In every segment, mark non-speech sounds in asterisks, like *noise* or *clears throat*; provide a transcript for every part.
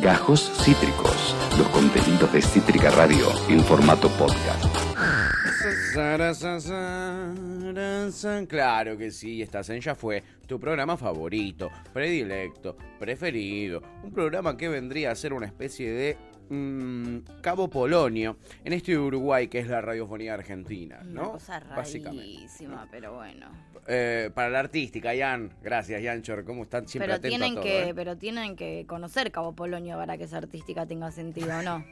Gajos Cítricos, los contenidos de Cítrica Radio en formato podcast. Claro que sí, estás en Ya Fue, tu programa favorito, predilecto, preferido. Un programa que vendría a ser una especie de mm, Cabo Polonio en este Uruguay que es la radiofonía argentina, Una ¿no? cosa Básicamente. rarísima, pero bueno. Eh, para la artística, Jan. Gracias, Janchor. ¿Cómo están? Siempre Pero atento tienen, a todo, que, ¿eh? pero tienen que conocer Cabo Polonio para que esa artística tenga sentido, *laughs* ¿no?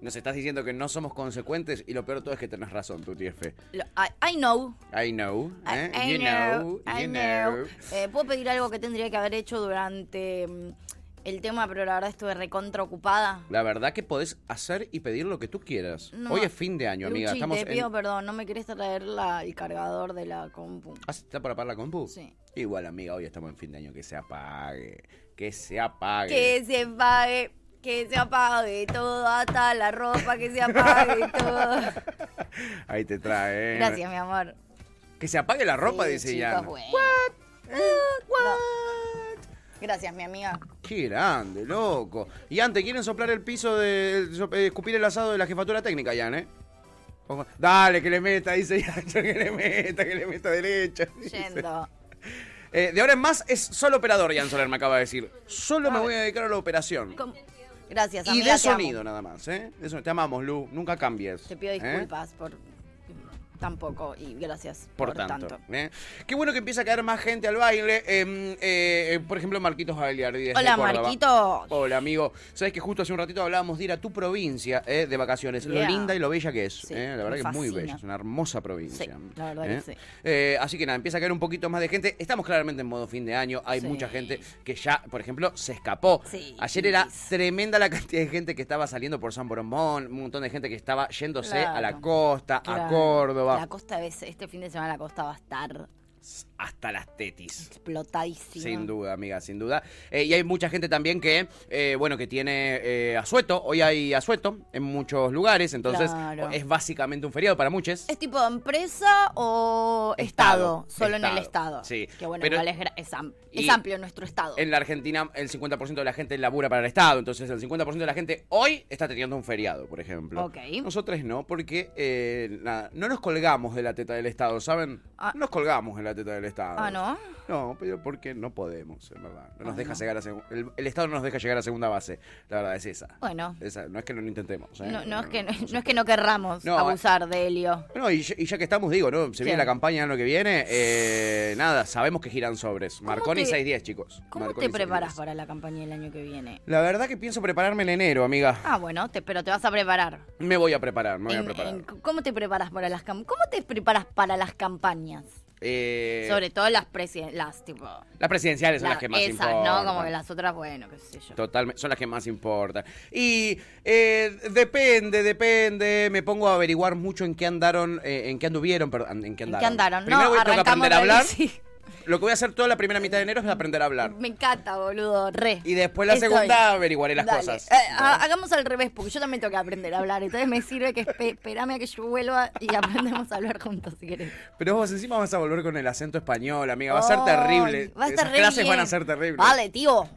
Nos estás diciendo que no somos consecuentes y lo peor de todo es que tenés razón, tu. Lo- I, I know. I know. ¿eh? I you know, know. I you know. know. Eh, Puedo pedir algo que tendría que haber hecho durante mm, el tema, pero la verdad estuve recontra ocupada. La verdad que podés hacer y pedir lo que tú quieras. No, Hoy es fin de año, amiga. Estamos te en... pido perdón, ¿no me querés traer la- el cargador de la compu? Ah, ¿Está por apagar la compu? Sí. Igual, amiga, hoy estamos en fin de año. Que se apague. Que se apague. Que se apague, que se apague todo, hasta la ropa, que se apague *laughs* todo. Ahí te trae. Gracias, mi amor. Que se apague la ropa, Sí, dice chicos, Jan. bueno. What? Gracias, mi amiga. Qué grande, loco. Y antes, ¿quieren soplar el piso de. eh, escupir el asado de la jefatura técnica, Jan, eh? Dale, que le meta, dice *laughs* Jan, que le meta, que le meta derecha. Yendo. Eh, de ahora en más es solo operador, Jan Soler me acaba de decir. Solo me Ah. voy a dedicar a la operación. Com- Gracias, Y amiga. de te amo. sonido nada más, ¿eh? De sonido. Te amamos, Lu. Nunca cambies. Te pido ¿eh? disculpas por tampoco y gracias Por, tanto. ¿eh? Qué bueno que empieza a caer más gente al baile. Eh, eh, por ejemplo, Marquitos Gagliardi. desde Hola, Córdoba. Marquitos. Hola, amigo. Sabes que justo hace un ratito hablábamos de ir a tu provincia eh, de vacaciones. Lo linda y lo bella que es. Sí, La verdad que es muy bella. Es una hermosa provincia. Sí, la verdad que sí. Así que nada, empieza a caer un poquito más de gente. Estamos claramente en modo fin de año. Hay Sí. mucha gente que ya, por ejemplo, se escapó. Ayer era tremenda la cantidad de gente que estaba saliendo por San Borombón. Un montón de gente que estaba yéndose a la Claro. costa, a Claro. La costa, es- este fin de semana la costa va a estar Hasta las tetis. explotadísima. Sin duda, amiga, sin duda. Eh, y hay mucha gente también que, eh, bueno, que tiene eh, asueto. Hoy hay asueto en muchos lugares, entonces Claro. es básicamente un feriado para muchos. ¿Es tipo empresa o estado? Estado, Solo en el estado, sí. Que bueno, Pero- igual es, es am- es amplio nuestro estado. En la Argentina, el 50% de la gente labura para el Estado. Entonces, el 50% de la gente hoy está teniendo un feriado, por ejemplo. Ok. Nosotros no, porque eh, nada, no nos colgamos de la teta del Estado, ¿saben? Ah. No nos colgamos de la teta del Estado. Ah, ¿no? No, pero porque no podemos, en verdad. No nos Ah, deja no. llegar a el, el Estado no nos deja llegar a segunda base. La verdad es esa. Bueno. Esa, no es que no lo intentemos. ¿eh? No, no es que no, no es que no querramos No, abusar de Helio. bueno, y ya, y ya que estamos, digo, ¿no? Se viene la campaña el año que viene. eh, nada, sabemos que giran sobres. Marconi te- 610, chicos. ¿Cómo Marconi te preparas 610. para la campaña del año que viene? La verdad que pienso prepararme en enero, amiga. Ah, bueno, te- pero te vas a preparar. Me voy a preparar, me voy a En- preparar. en- ¿Cómo te preparas para las ¿Cómo te preparas para las campañas? Eh, Sobre todo las presiden las tipo las presidenciales son la- las que más esas, importan. ¿no? Como que las otras, bueno, qué sé yo. Totalmente, son las que más importan. Y eh, depende, depende. Me pongo a averiguar mucho en qué andaron, eh, en qué anduvieron, perdón, en qué ¿En andaron. qué andaron? Primero no, voy a aprender a hablar. sí. Lo que voy a hacer toda la primera mitad de enero es aprender a hablar. Me encanta, boludo, re. Y después la Estoy. segunda averiguaré las Dale. cosas. Eh, ha- hagamos al revés, porque yo también tengo que aprender a hablar. Entonces me sirve que espe- esperame a que yo vuelva y *laughs* aprendemos a hablar juntos, si querés. Pero vos encima vas a volver con el acento español, amiga. Va a ser Ay, terrible. Va a estar Esas re clases van a ser terribles. Vale, tío.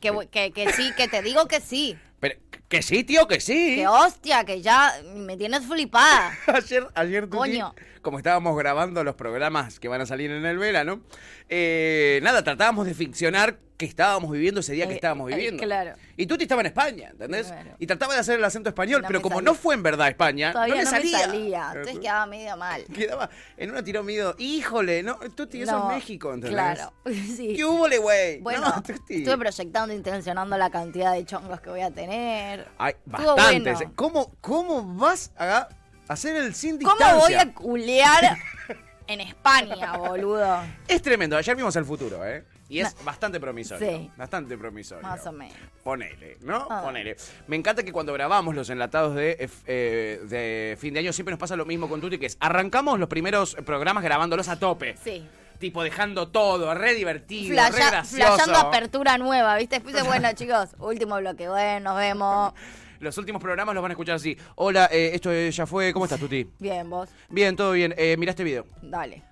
Que, que, que sí, que te digo que sí. Pero, que sí, tío, que sí. Que hostia, que ya me tienes flipada. *laughs* ayer, ayer Coño. como estábamos grabando los programas que van a salir en el verano, eh, nada, tratábamos de ficcionar que estábamos viviendo ese día que Eh, estábamos eh, viviendo. claro. Y Tuti estaba en España, ¿entendés? Claro. Y trataba de hacer el acento español, No pero como salía. no fue en verdad España, Todavía no no, le salía. me salía. Entonces quedaba medio mal. *laughs* Quedaba en una tiró miedo. Híjole, no, Tuti, eso No, es México, ¿entendés? Claro, *laughs* sí. ¿Qué hubo, güey? Bueno, *laughs* Tuti. estuve proyectando, intencionando la cantidad de chongos que voy a tener. Hay Estuvo bastantes. bueno. ¿Cómo, ¿Cómo vas a hacer el sin ¿Cómo distancia? voy a culear en España, boludo? Es tremendo. Ayer vimos el futuro, ¿eh? Y es bastante promisorio. Sí. Bastante promisorio. Más o menos. Ponele, ¿no? Ah. Ponele. Me encanta que cuando grabamos los enlatados de, eh, eh, de fin de año siempre nos pasa lo mismo con Tuti, que es arrancamos los primeros programas grabándolos a tope. Sí. Tipo dejando todo, re divertido, re Flaya- gracioso. flayando apertura nueva, ¿viste? Después de, bueno, *laughs* chicos, último bloque, bueno, nos vemos. Los últimos programas los van a escuchar así. Hola, eh, esto ya fue. ¿Cómo estás, Tuti? Bien, vos, Bien, todo bien. Eh, mirá este video. dale.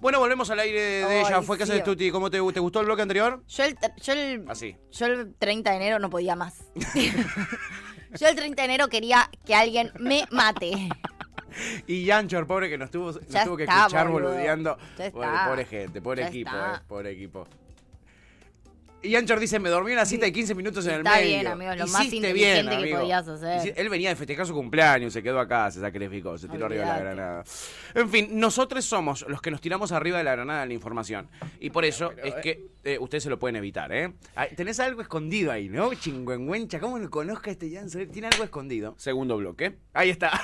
Bueno, volvemos al aire de Ay, ella. Fue casa sí. de Tuti. ¿Cómo te, te gustó el bloque anterior? Yo el, yo, el, Así. yo el 30 de enero no podía más. *laughs* yo el 30 de enero quería que alguien me mate. Y Yanchor, pobre que nos tuvo, nos tuvo que está, escuchar boludeando. Pobre, gente, pobre Ya equipo, eh, pobre equipo. Y Yanchor dice, me dormí una cita de 15 minutos en el Está medio. bien, amigo, lo más Hiciste inteligente que amigo. podías hacer. Él venía de festejar su cumpleaños, se quedó acá, se sacrificó, se tiró arriba de la Olvídate. granada. En fin, nosotros somos los que nos tiramos arriba de la granada de la información. Y por eso es que eh, ustedes se lo pueden evitar, ¿eh? Ah, Tenés algo escondido ahí, ¿no? Chingüengüencha, ¿cómo lo conozca este Yanchor? Tiene algo escondido. Segundo bloque. Ahí está. *laughs*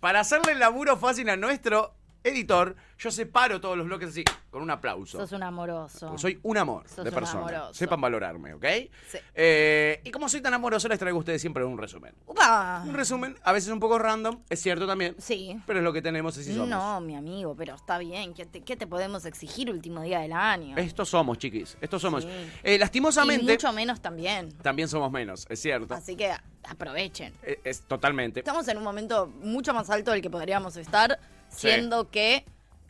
Para hacerle el laburo fácil a nuestro editor, yo separo todos los bloques así, con un aplauso. Sos un amoroso. Porque soy un amor Sos de un persona. amoroso. Sepan valorarme, ¿ok? Sí. Eh, y como soy tan amoroso, les traigo a ustedes siempre un resumen. ¡Upa! Un resumen, a veces un poco random, es cierto también. Sí. Pero es lo que tenemos, así somos. No, mi amigo, pero está bien. ¿Qué te, qué te podemos exigir último día del año? Estos somos, chiquis. Estos somos. Sí. Eh, y lastimosamente, mucho menos también. también somos menos, es cierto. Así que aprovechen. Eh, Es, totalmente. Estamos en un momento mucho más alto del que podríamos estar, siendo que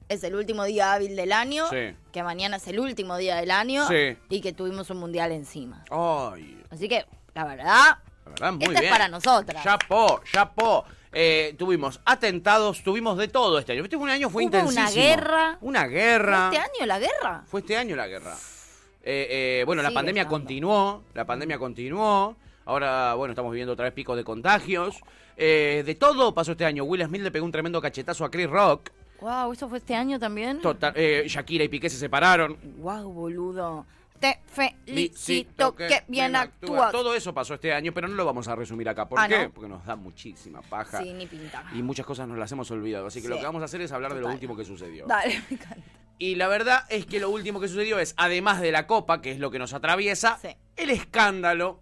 es el último día hábil del año, Sí. que mañana es el último día del año Sí. y que tuvimos un mundial encima. Ay, Así que, la verdad, la verdad, muy Esta es para nosotras. Chapó, chapó. Eh, tuvimos atentados, tuvimos de todo este año. Este fue un año fue Hubo una intensísimo. guerra. Una guerra. ¿este año la guerra? Fue este año la guerra. Eh, eh, bueno, la pandemia estando. continuó, la pandemia continuó. Ahora, bueno, estamos viviendo otra vez picos de contagios. Eh, de todo pasó este año. Will Smith le pegó un tremendo cachetazo a Chris Rock. Wow, ¿eso fue este año también? Total, eh, Shakira y Piqué se separaron. Wow, boludo. Te felicito que bien actúas. Todo eso pasó este año, pero no lo vamos a resumir acá. ¿Por Ah, qué? ¿no? Porque nos da muchísima paja. Sí, ni pinta. Y muchas cosas nos las hemos olvidado. Así que Sí. lo que vamos a hacer es hablar de lo último que sucedió. Dale, me encanta. Y la verdad es que lo último que sucedió es, además de la copa, que es lo que nos atraviesa, Sí. el escándalo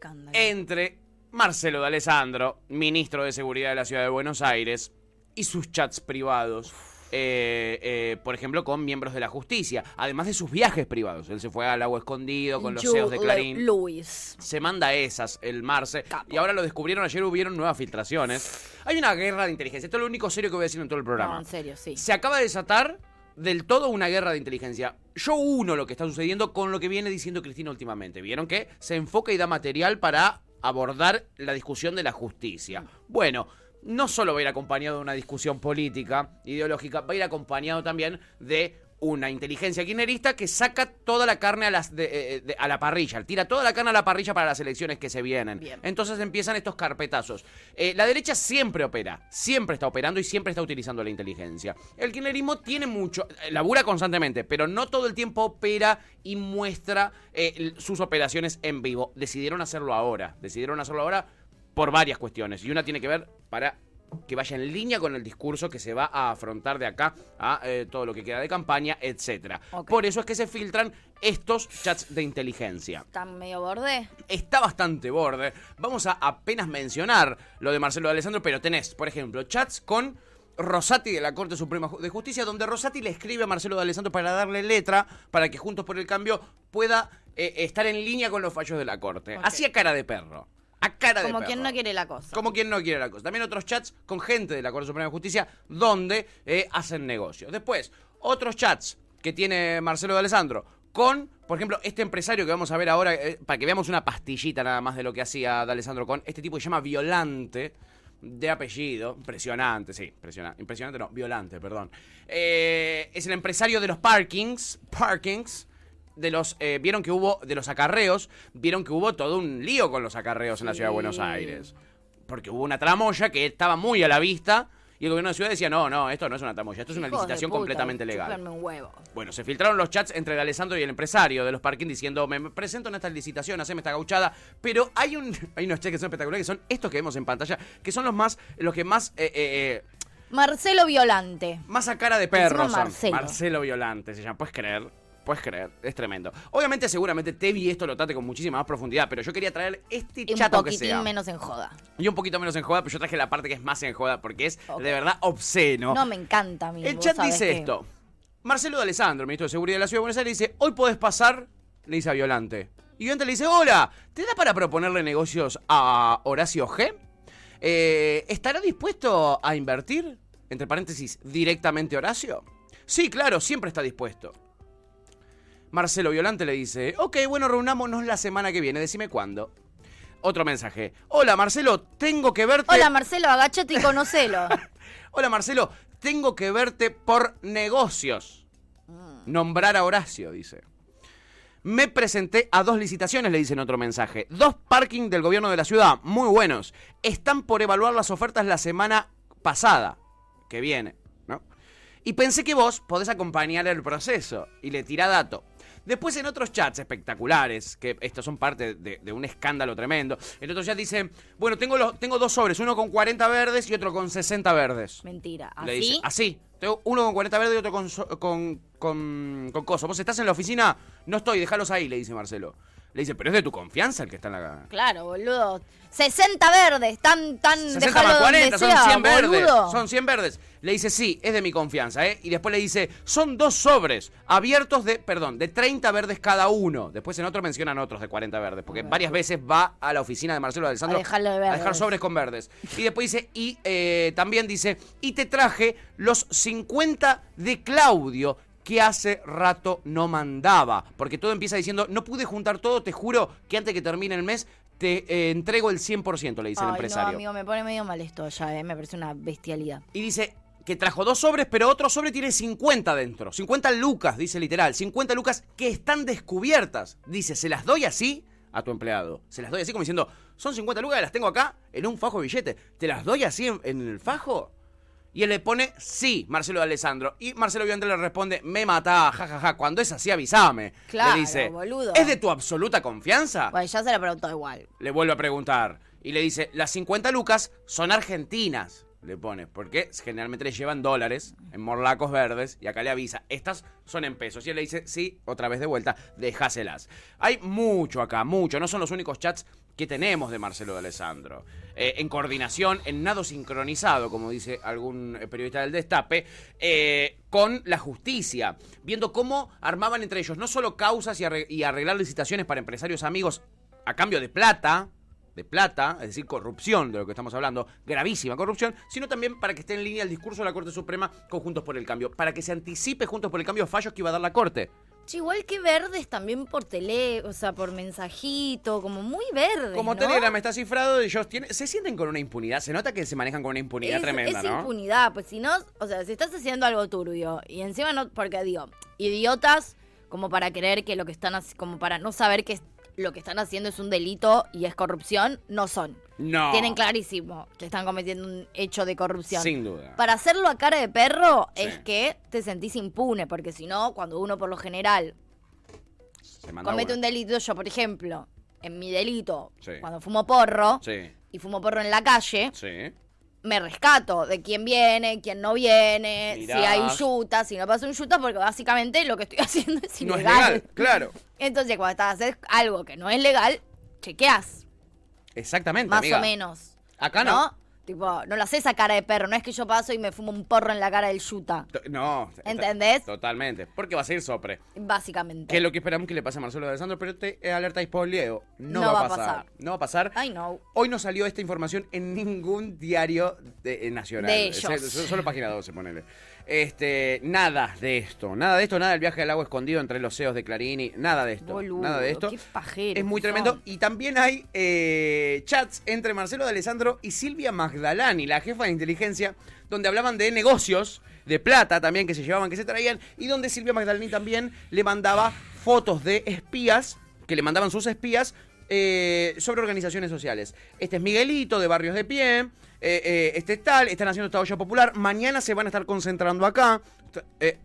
escándalo. entre Marcelo de Alessandro, ministro de Seguridad de la Ciudad de Buenos Aires, y sus chats privados. eh, eh, por ejemplo, con miembros de la justicia, además de sus viajes privados. Él se fue al agua escondido con los Jude CEOs de Clarín. Lewis. Se manda esas, el Marce. Capo. Y ahora lo descubrieron, ayer hubieron nuevas filtraciones. Hay una guerra de inteligencia. Esto es lo único serio que voy a decir en todo el programa. No, en serio, sí. Se acaba de desatar del todo una guerra de inteligencia. Yo uno lo que está sucediendo con lo que viene diciendo Cristina últimamente. Vieron que se enfoca y da material para abordar la discusión de la justicia. Bueno, no solo va a ir acompañado de una discusión política, ideológica, va a ir acompañado también de una inteligencia kirchnerista que saca toda la carne a, las de- eh, de- a la parrilla, tira toda la carne a la parrilla para las elecciones que se vienen. Bien. Entonces empiezan estos carpetazos. Eh, la derecha siempre opera, siempre está operando y siempre está utilizando la inteligencia. El kirchnerismo tiene mucho, eh, labura constantemente, pero no todo el tiempo opera y muestra eh, sus operaciones en vivo. Decidieron hacerlo ahora, decidieron hacerlo ahora por varias cuestiones. Y una tiene que ver para que vaya en línea con el discurso que se va a afrontar de acá a eh, todo lo que queda de campaña, etcétera. Por eso es que se filtran estos chats de inteligencia ¿Está medio borde? está bastante borde. Vamos a apenas mencionar lo de Marcelo de Alessandro, pero tenés, por ejemplo, chats con Rosati de la Corte Suprema de Justicia, donde Rosati le escribe a Marcelo de Alessandro para darle letra para que Juntos por el Cambio pueda eh, estar en línea con los fallos de la Corte. Ok. Así a cara de perro. A cara de Como perro. quien no quiere la cosa. Como quien no quiere la cosa. También otros chats con gente de la Corte Suprema de Justicia donde eh, hacen negocios. Después, otros chats que tiene Marcelo de Alessandro con, por ejemplo, este empresario que vamos a ver ahora, eh, para que veamos una pastillita nada más de lo que hacía de Alessandro con este tipo que se llama Violante. De apellido, impresionante, sí, impresionante, impresionante no, violante, perdón. Eh, es el empresario de los parkings, parkings, de los, eh, vieron que hubo, de los acarreos, vieron que hubo todo un lío con los acarreos en la ciudad de Buenos. Aires. Porque hubo una tramoya que estaba muy a la vista y el gobierno de la ciudad decía, no, no, esto no es una tramoya, esto es una Hijos licitación puta, completamente legal. chúpenme un huevo. Bueno, se filtraron los chats entre el Alessandro y el empresario de los parking diciendo, me presento en esta licitación, haceme esta gauchada. Pero hay un *laughs* hay unos chats que son espectaculares, que son estos que vemos en pantalla, que son los más, los que más, eh, eh, eh, Marcelo Violante. más a cara de perro. Marcelo. Marcelo Violante se llama, puedes creer. Puedes creer, es tremendo. Obviamente, seguramente Tevi esto lo trate con muchísima más profundidad, pero yo quería traer este Y un chato que poquitín sea. menos en joda. Y un poquito menos en joda, pero yo traje la parte que es más en joda, porque es de verdad obsceno. No, me encanta a mí. El chat dice que- esto. Marcelo de Alessandro, ministro de Seguridad de la Ciudad de Buenos Aires, dice, hoy podés pasar, le dice a Violante. Y Violante le dice, hola, ¿te da para proponerle negocios a Horacio G? Eh, ¿Estará dispuesto a invertir? entre paréntesis, directamente Horacio. Sí, claro, siempre está dispuesto. Marcelo Violante le dice, ok, bueno, reunámonos la semana que viene, decime cuándo. Otro mensaje. Hola Marcelo, tengo que verte... Hola Marcelo, agachate y conocelo. *laughs* Hola Marcelo, tengo que verte por negocios. Nombrar a Horacio, dice. Me presenté a dos licitaciones, le dicen otro mensaje. Dos parking del gobierno de la ciudad, muy buenos. Están por evaluar las ofertas la semana pasada, que viene, ¿no? Y pensé que vos podés acompañar el proceso. Y le tira dato. Después en otros chats espectaculares, que estos son parte de, de un escándalo tremendo, en otros chats dice, bueno, tengo, los, tengo dos sobres, uno con 40 verdes y otro con 60 verdes. Mentira. Le ¿Así? dice, así. Tengo uno con 40 verdes y otro con, con, con, con coso. Vos estás en la oficina, no estoy, déjalos ahí, le dice Marcelo. Le dice, pero es de tu confianza el que está en la... Claro, boludo. 60 verdes, tan, tan. 60 déjalo más donde 40, son sea, 100 verdes. Son 100 verdes. Le dice, sí, es de mi confianza, ¿eh? Y después le dice, son dos sobres abiertos de, perdón, de 30 verdes cada uno. Después en otro mencionan otros de 40 verdes, porque varias veces va a la oficina de Marcelo Alessandro A de a dejar sobres con verdes. Y después dice, y eh, también dice, y te traje los 50 de Claudio que hace rato no mandaba. Porque todo empieza diciendo, no pude juntar todo, te juro que antes que termine el mes te eh, entrego el 100%, le dice el empresario. No, amigo, me pone medio mal esto ya, eh. Me parece una bestialidad. Y dice que trajo dos sobres, pero otro sobre tiene 50 dentro. 50 lucas, dice literal. 50 lucas que están descubiertas. Dice, ¿se las doy así a tu empleado? Se las doy así como diciendo, son 50 lucas que las tengo acá en un fajo de billete. ¿Te las doy así en, en el fajo? Y él le pone, sí, Marcelo de Alessandro. Y Marcelo Viante le responde, me mata, jajaja. Cuando es así, avísame. Claro, le dice, boludo. ¿es de tu absoluta confianza? Bueno, ya se la preguntó igual. Le vuelve a preguntar. Y le dice, las 50 lucas son argentinas. Le pone, porque generalmente le llevan dólares en morlacos verdes y acá le avisa, estas son en pesos. Y él le dice, sí, otra vez de vuelta, déjaselas. Hay mucho acá, mucho. No son los únicos chats que tenemos de Marcelo de Alessandro. Eh, en coordinación, en nado sincronizado, como dice algún eh, periodista del Destape, eh, con la justicia, viendo cómo armaban entre ellos no solo causas y, arre- y arreglar licitaciones para empresarios amigos a cambio de plata, de plata, es decir, corrupción de lo que estamos hablando, gravísima corrupción, sino también para que esté en línea el discurso de la Corte Suprema con Juntos por el Cambio, para que se anticipe Juntos por el Cambio fallos que iba a dar la Corte. Che, igual que verdes también por tele, o sea, por mensajito, como muy verdes. Como ¿no? Telegram está cifrado, ellos tienen, se sienten con una impunidad, se nota que se manejan con una impunidad es, tremenda, es ¿no? impunidad, pues si no, o sea, si estás haciendo algo turbio y encima no, porque digo, idiotas como para creer que lo que están haciendo, como para no saber que lo que están haciendo es un delito y es corrupción, no son. No. Tienen clarísimo que están cometiendo un hecho de corrupción. Sin duda. Para hacerlo a cara de perro Sí. es que te sentís impune, porque si no, cuando uno por lo general comete un delito, yo por ejemplo, en mi delito, Sí. cuando fumo porro Sí, y fumo porro en la calle, sí. me rescato de quién viene, quién no viene, si hay yuta, si no pasa un yuta, porque básicamente lo que estoy *laughs* haciendo es No es ilegal. legal, claro. Entonces, cuando estás haciendo algo que no es legal, chequeas, Exactamente, más amiga. o menos. Acá no. Tipo, no lo haces a cara de perro, no es que yo paso y me fumo un porro en la cara del yuta, No. ¿Entendés? Totalmente. Porque va a ser sopre. básicamente. Que es lo que esperamos que le pase a Marcelo de Alessandro, pero te alerta spoileo. No, No va, va a pasar. pasar. No va a pasar. Ay, no. Hoy no salió esta información en ningún diario de- eh, nacional. De ellos. es- Solo página 12, ponele. Este, nada de esto. Nada de esto, nada del viaje al agua escondido entre los CEOs de Clarini. Nada de esto. Boludo, nada de esto. qué pajeros Es muy tremendo. son. Y también hay eh, chats entre Marcelo de Alessandro y Silvia Magdalani, la jefa de inteligencia, donde hablaban de negocios, de plata también que se llevaban, que se traían, y donde Silvia Magdalani también le mandaba fotos de espías, que le mandaban sus espías, eh, sobre organizaciones sociales. Este es Miguelito de Barrios de Pie, eh, eh, este es tal, están haciendo esta olla popular, mañana se van a estar concentrando acá. Eh,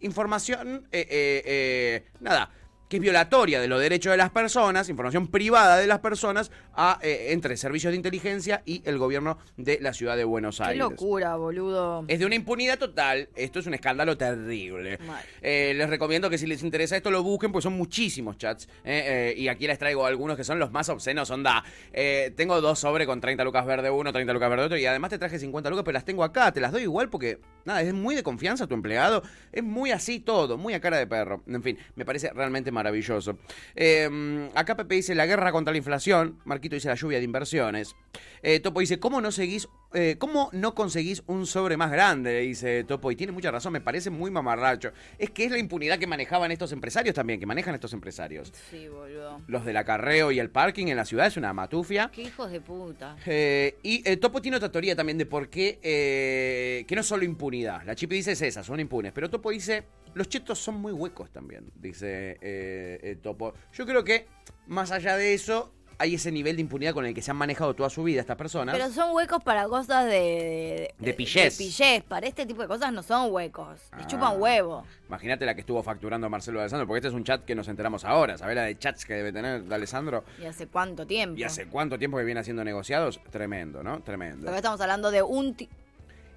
información, eh, eh, eh, nada, que es violatoria de los derechos de las personas, información privada de las personas, a, eh, entre servicios de inteligencia y el gobierno de la ciudad de Buenos Qué Aires. locura, boludo. Es de una impunidad total. Esto es un escándalo terrible. Eh, les recomiendo que si les interesa esto lo busquen, pues son muchísimos chats. eh, y aquí les traigo algunos que son los más obscenos. Onda, eh, tengo dos sobre con 30 lucas verde uno, 30 lucas verde otro. Y además te traje 50 lucas, pero las tengo acá. Te las doy igual porque, nada, es muy de confianza tu empleado. Es muy así todo, muy a cara de perro. En fin, me parece realmente maravilloso. Eh, acá Pepe dice la guerra contra la inflación. Marquito dice la lluvia de inversiones. Eh, Topo dice, ¿cómo no seguís eh, ¿Cómo no conseguís un sobre más grande? Le dice Topo. Y tiene mucha razón, me parece muy mamarracho. Es que es la impunidad que manejaban estos empresarios también, que manejan estos empresarios. Sí, boludo. Los del acarreo y el parking en la ciudad es una matufia. Qué hijos de puta. Eh, y eh, Topo tiene otra teoría también de por qué, eh, que no es solo impunidad. La Chipi dice es esa, son impunes. Pero Topo dice, los chetos son muy huecos también, dice eh, eh, Topo. Yo creo que, más allá de eso, hay ese nivel de impunidad con el que se han manejado toda su vida estas personas. Pero son huecos para cosas de... De pillés. De pillés. Para este tipo de cosas no son huecos. Les Ah. chupan huevo. Imagínate la que estuvo facturando Marcelo Alessandro, porque este es un chat que nos enteramos ahora. ¿Sabés la de chats que debe tener de Alessandro? ¿Y hace cuánto tiempo? ¿Y hace cuánto tiempo que viene haciendo negociados? Tremendo, ¿no? Tremendo. Porque estamos hablando de un...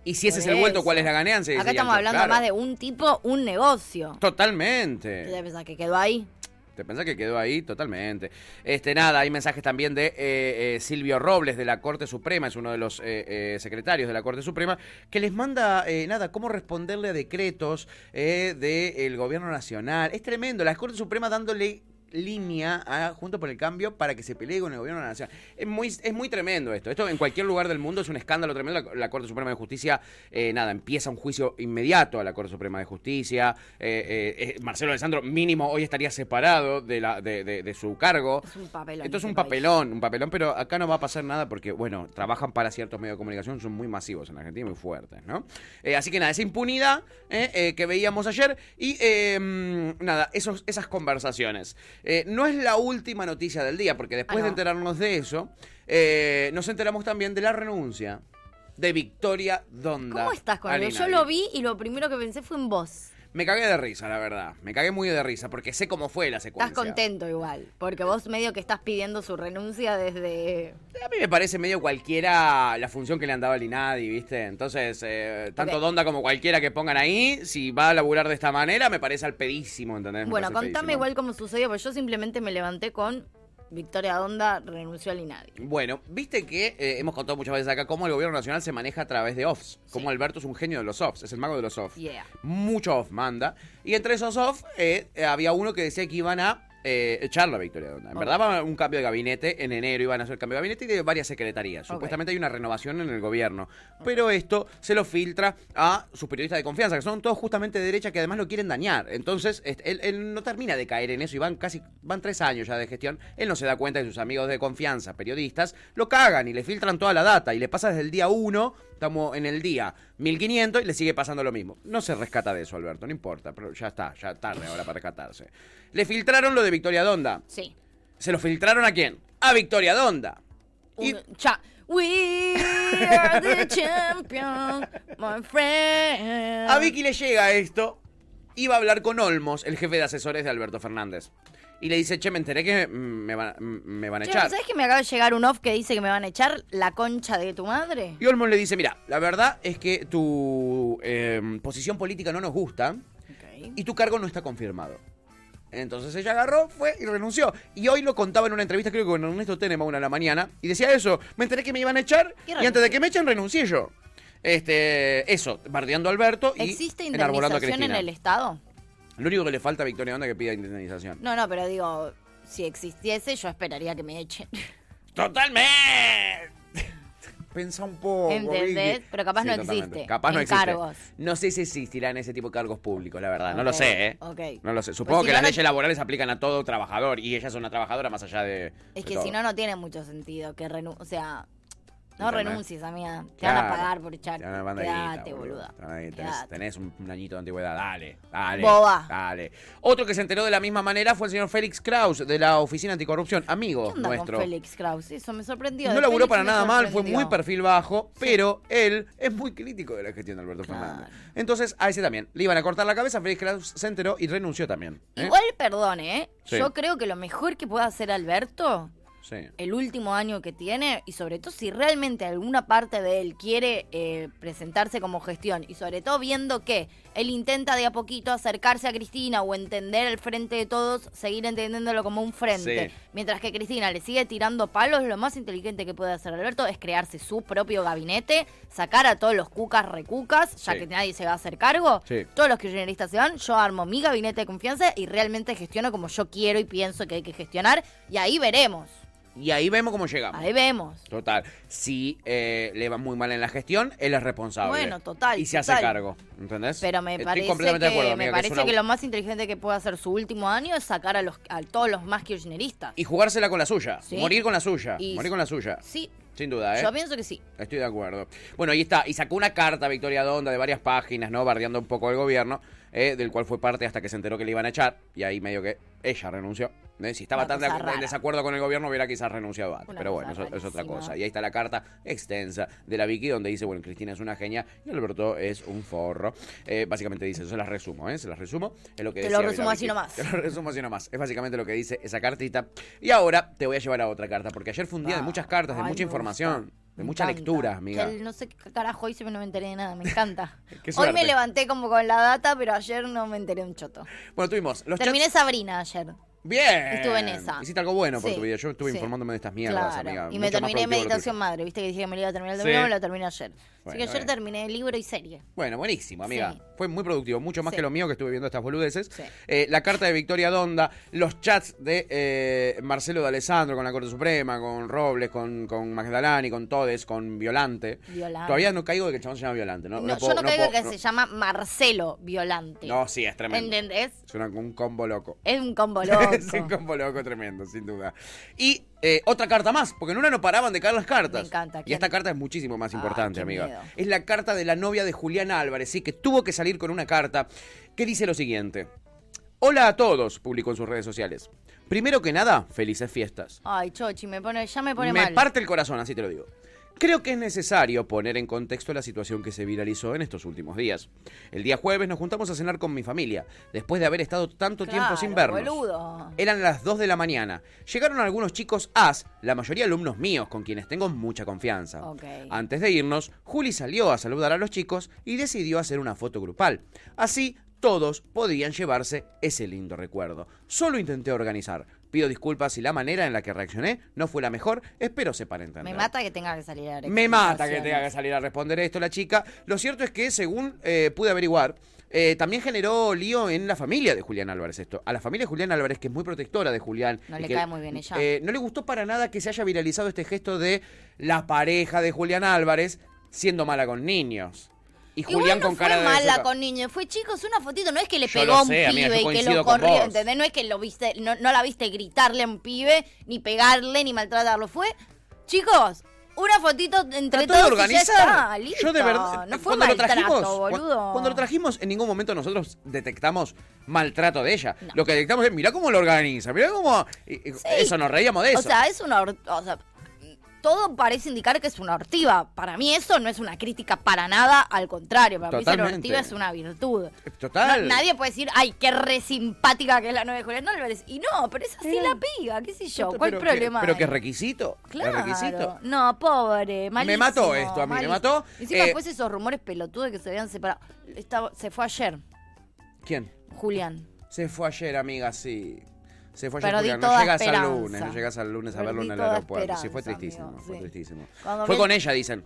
Y si ese es el vuelto, eso. ¿cuál es la ganancia? Acá estamos hablando claro. más de un tipo, un negocio. Totalmente. ¿Qué te pensás que quedó ahí? ¿Te pensás que quedó ahí? Totalmente. Este, nada, hay mensajes también de eh, eh, Silvio Robles de la Corte Suprema, es uno de los eh, secretarios de la Corte Suprema, que les manda, nada, cómo responderle a decretos del gobierno nacional. Es tremendo, la Corte Suprema dándole línea a Junto por el Cambio para que se pelee con el gobierno de la nación. Es muy, es muy tremendo esto. Esto en cualquier lugar del mundo es un escándalo tremendo. La, la Corte Suprema de Justicia, eh, nada, empieza un juicio inmediato a la Corte Suprema de Justicia. Eh, eh, Marcelo Alessandro mínimo hoy estaría separado de, la, de, de- de su cargo. Es un papelón. Esto es este un país. papelón, un papelón, pero acá no va a pasar nada porque, bueno, trabajan para ciertos medios de comunicación, son muy masivos en Argentina, muy fuertes, ¿no? Así que nada, esa impunidad que veíamos ayer y mm, nada, esos, esas conversaciones. Eh, no es la última noticia del día, porque después Ah, no. de enterarnos de eso, eh, nos enteramos también de la renuncia de Victoria Donda. ¿Cómo estás él? Yo lo vi y lo primero que pensé fue en vos. Me cagué de risa, la verdad. Me cagué muy de risa porque sé cómo fue la secuencia. Estás contento igual, porque vos medio que estás pidiendo su renuncia desde... A mí me parece medio cualquiera la función que le han dado al INADI, ¿viste? Entonces, eh, tanto. Donda como cualquiera que pongan ahí, si va a laburar de esta manera, me parece al pedísimo, ¿entendés? Me Bueno, contame pedísimo. igual cómo sucedió, porque yo simplemente me levanté con Victoria Donda renunció al INADI. Bueno, viste que eh, hemos contado muchas veces acá cómo el gobierno nacional se maneja a través de offs. Como Alberto es un genio de los offs, es el mago de los offs. Yeah. Mucho off manda. Y entre esos off eh, eh, había uno que decía que iban a eh, echarlo a Victoria Donda. En verdad va a haber un cambio de gabinete. En enero iban a hacer cambio de gabinete y de varias secretarías. Supuestamente hay una renovación en el gobierno. Pero esto se lo filtra a sus periodistas de confianza, que son todos justamente de derecha, que además lo quieren dañar. Entonces, este, él, él no termina de caer en eso y van casi, van tres años ya de gestión. Él no se da cuenta que sus amigos de confianza, periodistas, lo cagan y le filtran toda la data y le pasa desde el día 1, estamos en el día 1500 y le sigue pasando lo mismo. No se rescata de eso, Alberto, no importa, pero ya está, ya tarde ahora para rescatarse. Le filtraron lo de Victoria Donda. Sí. ¿Se lo filtraron a quién? A Victoria Donda. Y- Un- cha- We are the champion, my friend. A Vicky le llega esto. Iba a hablar con Olmos, el jefe de asesores de Alberto Fernández. Y le dice, che, me enteré que me van, me van a Che, echar. ¿Sabes que me acaba de llegar un off que dice que me van a echar la concha de tu madre? Y Olmos le dice, mira, la verdad es que tu eh, posición política no nos gusta y tu cargo no está confirmado. Entonces ella agarró, fue y renunció. Y hoy lo contaba en una entrevista, creo que con Ernesto Tenema, una a la mañana, y decía eso, me enteré que me iban a echar Y antes de que me echen renuncié yo. Este, eso, bardeando a Alberto y ¿Existe enarbolando a indemnización en el Estado? Lo único que le falta a Victoria Onda es que pida indemnización. No, no, pero digo, si existiese, yo esperaría que me echen. *laughs* ¡Totalmente! Pensa un poco. ¿Entendés? Vicky. Pero capaz no totalmente. existe. Capaz no existe. cargos. No sé si existirán ese tipo de cargos públicos, la verdad. No lo sé, ¿eh? ok. No lo sé. Pues Supongo si que no, las no- leyes laborales aplican a todo trabajador y ella es una trabajadora más allá de. Es de que todo. si no, no tiene mucho sentido que renuncie. O sea, no ¿Entendés? renuncies, amiga. Te van a pagar por echar. Te van a mandar guita, Quédate, boluda. Tenés, Quédate. tenés un, un añito de antigüedad. Dale, dale. Boba. Dale. Otro que se enteró de la misma manera fue el señor Félix Kraus de la Oficina Anticorrupción. Amigo ¿Qué onda nuestro. con Félix Kraus? Eso me sorprendió. No De laburó Félix para nada mal, fue muy perfil bajo, pero él es muy crítico de la gestión de Alberto Claro. Fernández. Entonces, a ese también. Le iban a cortar la cabeza, Félix Kraus se enteró y renunció también. ¿eh? Igual, perdone, ¿eh? Sí. Yo creo que lo mejor que puede hacer Alberto Sí. el último año que tiene y sobre todo si realmente alguna parte de él quiere eh, presentarse como gestión y sobre todo viendo que él intenta de a poquito acercarse a Cristina o entender el frente de todos, seguir entendiéndolo como un frente, Sí. mientras que Cristina le sigue tirando palos, lo más inteligente que puede hacer Alberto es crearse su propio gabinete, sacar a todos los cucas recucas, ya Sí. que nadie se va a hacer cargo, todos los kirchneristas se van, yo armo mi gabinete de confianza y realmente gestiono como yo quiero y pienso que hay que gestionar y ahí veremos. Y ahí vemos cómo llegamos. Ahí vemos. Total. Si eh, le va muy mal en la gestión, él es responsable. Bueno, total, Y se hace cargo. ¿Entendés? Pero me Estoy parece, completamente de que, acuerdo, me que parece una- que lo más inteligente que puede hacer su último año es sacar a, los, a todos los más kirchneristas. Y jugársela con la suya. Sí. Morir con la suya. Y- Morir con la suya. Sí, Sin duda, ¿eh? yo pienso que sí. Estoy de acuerdo. Bueno, ahí está. Y sacó una carta Victoria Donda de varias páginas, ¿no? Bardeando un poco el gobierno, eh, del cual fue parte hasta que se enteró que le iban a echar. Y ahí medio que ella renunció. ¿Eh? Si estaba Una tan de en desacuerdo con el gobierno, hubiera quizás renunciado antes. Una Pero bueno, eso es otra cosa. Y ahí está la carta extensa de la Vicky, donde dice, bueno, Cristina es una genia y Alberto es un forro. Eh, básicamente dice, se las resumo, ¿eh? Se las resumo. Es lo que Te decía lo resumo así nomás. Te lo resumo así nomás. Es básicamente lo que dice esa cartita. Y ahora te voy a llevar a otra carta, porque ayer fue un día de muchas cartas, de ay, mucha gusta. información, de Me mucha encanta. lectura, amiga. Que no sé qué carajo hice, pero no me enteré de nada. Me encanta. *laughs* Hoy me levanté como con la data, pero ayer no me enteré un choto. Bueno, tuvimos los Terminé chats- Sabrina ayer. Bien. Estuve en esa. Hiciste algo bueno por Sí, tu vida. Yo estuve sí. informándome de estas mierdas, Claro. amiga. Y me Mucho más terminé productivo lo Meditación. Madre. Viste que dije que me lo iba a terminar el Sí. domingo, me lo terminé ayer. Así Bueno, que ayer bien. terminé libro y serie. Bueno, buenísimo, amiga. Sí. Fue muy productivo, mucho más Sí. que lo mío que estuve viendo estas boludeces. Sí. Eh, la carta de Victoria Donda, los chats de eh, Marcelo de Alessandro con la Corte Suprema, con Robles, con, con Magdalani, con Todes, con Violante. Violante. Todavía no caigo de que el chabón se llama Violante, ¿no? No, puedo- yo no, caigo puedo- que se llama Marcelo Violante. No, sí, es tremendo. ¿Entendés? Es una- un combo loco. Es un combo *laughs* loco. es un combo loco tremendo, sin duda. Y eh, otra carta más, porque en una no paraban de caer las cartas. Me encanta, Y esta carta es muchísimo más importante, amiga. miedo. Es la carta de la novia de Julián Álvarez, sí, que tuvo que salir con una carta que dice lo siguiente. Hola a todos, publicó en sus redes sociales. Primero que nada, felices fiestas. Ay, Chochi, me pone, ya me pone Me mal. parte el corazón, así te lo digo. Creo que es necesario poner en contexto la situación que se viralizó en estos últimos días. El día jueves nos juntamos a cenar con mi familia, después de haber estado tanto tiempo sin vernos. boludo. Eran las 2 de la mañana. Llegaron algunos chicos as, la mayoría alumnos míos, con quienes tengo mucha confianza. Antes de irnos, Juli salió a saludar a los chicos y decidió hacer una foto grupal. Así, todos podían llevarse ese lindo recuerdo. Solo intenté organizar. Pido disculpas si la manera en la que reaccioné no fue la mejor. Espero sepan entender. Me mata que tenga que salir a Me mata que tenga que salir a responder esto la chica. Lo cierto es que, según eh, pude averiguar, eh, también generó lío en la familia de Julián Álvarez esto. A la familia de Julián Álvarez, que es muy protectora de Julián. No le que, cae muy bien ella. eh, no le gustó para nada que se haya viralizado este gesto de la pareja de Julián Álvarez siendo mala con niños. Y Julián no con fue cara de... mala con niños, fue chicos, una fotito, no es que le Yo pegó a un sé, amiga, yo pibe y que lo corrió. ¿entendés? No es que lo viste, no, no la viste gritarle a un pibe, ni pegarle, ni maltratarlo. Fue, chicos, una fotito entre Trató de todos y ya está, listo. Yo de verdad, no fue cuando lo maltrato, trajimos, boludo. cuando lo trajimos, en ningún momento nosotros detectamos maltrato de ella. No. Lo que detectamos es, mirá cómo lo organiza, mirá cómo... Sí. Eso, nos reíamos de eso. O sea, es una... O sea, todo parece indicar que es una ortiva. Para mí eso no es una crítica para nada, al contrario. Para mí ser Totalmente. ortiva es una virtud. Total. No- nadie puede decir, ay, qué re simpática que es la novia de Julián Álvarez. Y no, pero es así la piga, qué sé yo. ¿Cuál pero problema Que, pero hay? que es requisito. Claro. Es requisito. No, pobre, malísimo. mató esto a mí, me mató. Encima Eh, después esos rumores pelotudos de que se habían separado. Estaba- se fue ayer, ¿Quién? Julián. Se fue ayer, amiga, sí. Se fue ayer. No llegas al lunes, no llegas al lunes a verlo en el aeropuerto. Sí, fue tristísimo, amigo, fue sí. tristísimo. Cuando Fue vi- con ella, dicen.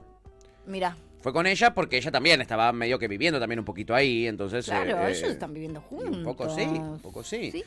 Mira, Fue con ella porque ella también estaba medio que viviendo también un poquito ahí, entonces... claro, eh, ellos eh, están viviendo juntos. Un poco sí, un poco sí. Sí.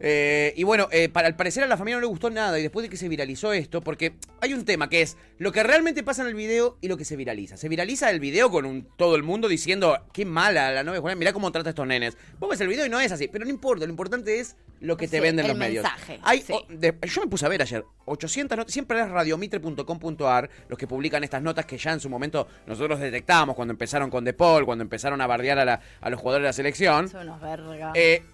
Eh, y bueno, eh, para al parecer a la familia no le gustó nada y después de que se viralizó esto, porque hay un tema que es lo que realmente pasa en el video y lo que se viraliza. Se viraliza el video con un, todo el mundo diciendo, qué mala la novia Julián, mirá cómo trata a estos nenes. Vos ves el video y no es así, pero no importa, lo importante es lo que te Sí, venden los medios. Hay, sí. o- de- yo me puse a ver ayer 800 notas, siempre es radiomitre.com.ar los que publican estas notas que ya en su momento nosotros detectamos cuando empezaron con De Paul, cuando empezaron a bardear a, la- a los jugadores de la selección. Son unos vergas. Eh,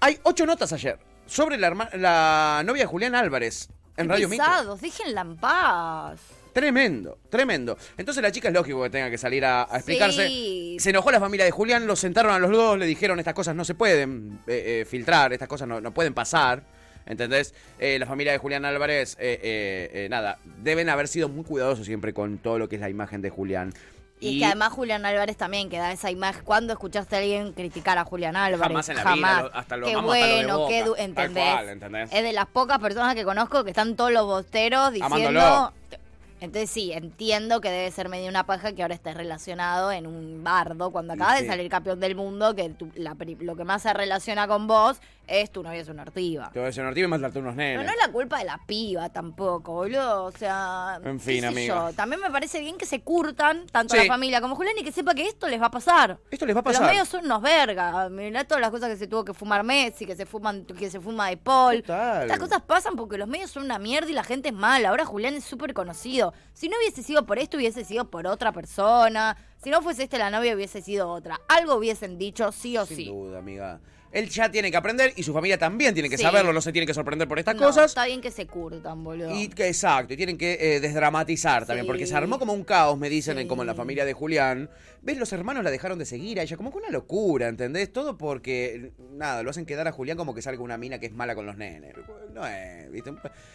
hay ocho notas ayer sobre la, la novia de Julián Álvarez en Qué Radio Mitre. pesados, déjenla en paz. Tremendo, tremendo. Entonces la chica es lógico que tenga que salir a, a explicarse. Sí. Se enojó la familia de Julián, los sentaron a los dos, le dijeron estas cosas no se pueden eh, eh, filtrar, estas cosas no, no pueden pasar. ¿Entendés? Eh, la familia de Julián Álvarez, eh, eh, eh, nada, deben haber sido muy cuidadosos siempre con todo lo que es la imagen de Julián. Y, que además Julián Álvarez también que da esa imagen. ¿Cuándo escuchaste a alguien criticar a Julián Álvarez? Jamás en la vida, lo- hasta lo Qué amamos hasta lo de bueno, qué ¿entendés? cual, ¿entendés? Es de las pocas personas que conozco que están todos los bosteros diciendo. Amándolo. Entonces sí, entiendo que debe ser medio una paja que ahora estés relacionado en un bardo cuando acabas sí. de salir campeón del mundo, que tu- la lo que más se relaciona con vos es tu novia es una ortiva. Te voy a decir un artigo y mandarte unos Pero nenes. no es la culpa de la piba tampoco, boludo. O sea. En fin, yo. También me parece bien que se curtan, tanto Sí. la familia como Julián, y que sepa que esto les va a pasar. Esto les va a Los pasar. medios son unos vergas. Mirá todas las cosas que se tuvo que fumar Messi, que se fuman, que se fuma de Paul. Total. Estas cosas pasan porque los medios son una mierda y la gente es mala. Ahora Julián es súper conocido. Si no hubiese sido por esto, hubiese sido por otra persona. Si no fuese este la novia, hubiese sido otra. Algo hubiesen dicho sí o Sin sí. duda, amiga. Él ya tiene que aprender y su familia también tiene que Sí. saberlo, no se tiene que sorprender por estas No, cosas. Está bien que se curtan, boludo. Y que, exacto, y tienen que eh, desdramatizar también, Sí. porque se armó como un caos, me dicen, en- como en la familia de Julián. ¿Ves? Los hermanos la dejaron de seguir a ella, como que una locura, ¿entendés? Todo porque, nada, lo hacen quedar a Julián como que salga una mina que es mala con los nenes. No es, ¿viste?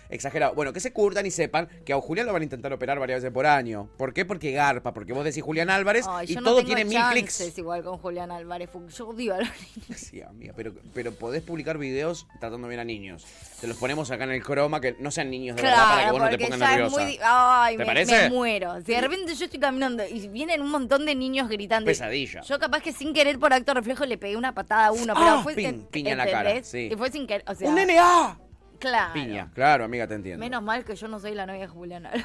Exagerado. Bueno, que se curtan y sepan que a Julián lo van a intentar operar varias veces por año. ¿Por qué? Porque garpa, porque vos decís Julián Álvarez Ay, y todo no tengo tiene mil clics. igual con Julián Álvarez. Yo odio a los niños. Sí, amiga, pero, pero podés publicar videos tratando bien a niños. Te los ponemos acá en el croma, que no sean niños de verdad para que Claro, vos no te pongas nerviosa. muy... Ay, ¿Te me, parece? me muero. Si de repente yo estoy caminando y vienen un montón de niños gritando. y- Pesadilla. Yo capaz que sin querer por acto reflejo le pegué una patada a uno, Ah, pero fue... pin- piña en la cara. Y fue sin querer, o sea... ¡Un nene A! Claro. Piña. Claro, amiga, te entiendo. Menos mal que yo no soy la novia de Julián. *laughs*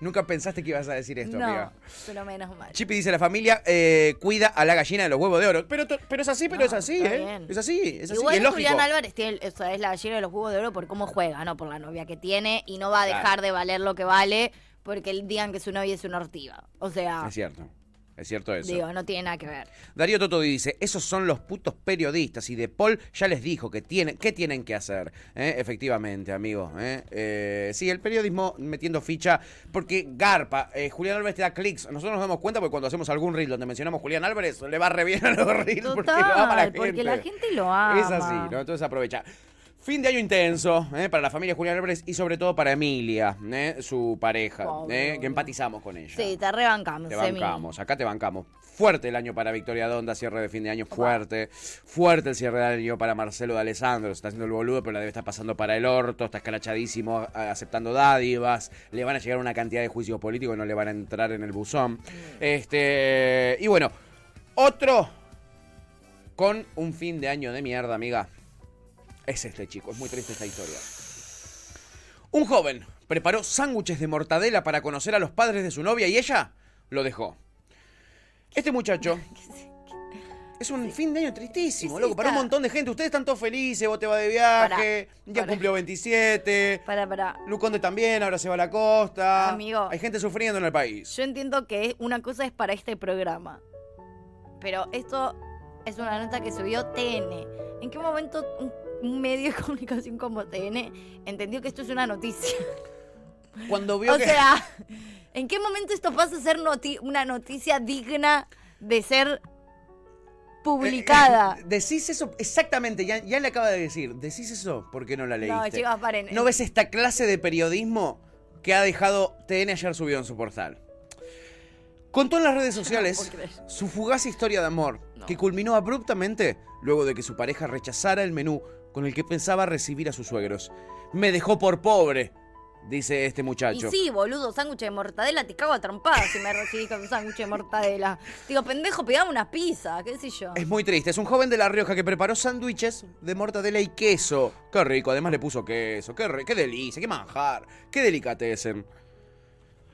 Nunca pensaste que ibas a decir esto, No, amiga. pero menos mal. Chippy dice, la familia eh, cuida a la gallina de los huevos de oro. Pero, pero es así, pero No, es así, ¿eh? bien. Es así, es así. Igual es lógico. Julián Álvarez tiene, o sea, es la gallina de los jugos de oro por cómo juega, no por la novia que tiene, y no va a dejar Claro. de valer lo que vale porque digan que su novia es una ortiva. O sea, Es cierto. Es cierto eso. digo, no tiene nada que ver. Darío Toto dice, esos son los putos periodistas y De Paul ya les dijo que tienen, qué tienen que hacer. ¿eh? Efectivamente, amigo. ¿eh? Eh, sí, el periodismo metiendo ficha, porque Garpa, eh, Julián Álvarez te da clics. Nosotros nos damos cuenta porque cuando hacemos algún reel donde mencionamos Julián Álvarez, le va re bien a los reels porque lo ama la gente. porque la gente lo ama. Es así, ¿no? Entonces aprovecha. Fin de año intenso ¿eh? para la familia Julián Álvarez y sobre todo para Emilia, ¿eh? su pareja, ¿eh? que empatizamos con ella. Sí, te rebancamos, Te bancamos, acá te bancamos. Fuerte el año para Victoria Donda, cierre de fin de año, fuerte. Fuerte el cierre de año para Marcelo de Alessandro, está haciendo el boludo, pero la debe estar pasando para el orto, está escalachadísimo, aceptando dádivas, le van a llegar una cantidad de juicios políticos que no le van a entrar en el buzón. Este, y bueno, otro con un fin de año de mierda, amiga. Es este chico, es muy triste esta historia. Un joven preparó sándwiches de mortadela para conocer a los padres de su novia y ella lo dejó. Este muchacho es un fin de año tristísimo, Sí, loco, para un montón de gente. Ustedes están todos felices, vos te vas de viaje, Pará, ya pará. cumplió 27, Para, para. Luconde también, ahora se va a la costa. Amigo. Hay gente sufriendo en el país. Yo entiendo que una cosa es para este programa, pero esto es una nota que subió TN. ¿En qué momento un, un medio de *laughs* comunicación como TN entendió que esto es una noticia? Cuando vio O que... sea, ¿en qué momento esto pasa a ser noti- una noticia digna de ser publicada? Eh, Decís eso, exactamente, ya, ya le acaba de decir. Decís eso, ¿por qué no la leíste? no, chicos, paren. ¿No ves esta clase de periodismo que ha dejado TN ayer subido en su portal? Contó en las redes *laughs* sociales su fugaz historia de amor, No. que culminó abruptamente luego de que su pareja rechazara el menú con el que pensaba recibir a sus suegros. Me dejó por pobre, dice este Y muchacho. sí, boludo, sándwich de mortadela, te cago a trompadas si me recibís con un sándwich de mortadela. Digo, pendejo, pegame una pizza, qué sé yo. Es muy triste. Es un joven de La Rioja que preparó sándwiches de mortadela y queso. Qué rico. Además le puso queso. Qué, re- qué delicia. Qué manjar. Qué delicatecen.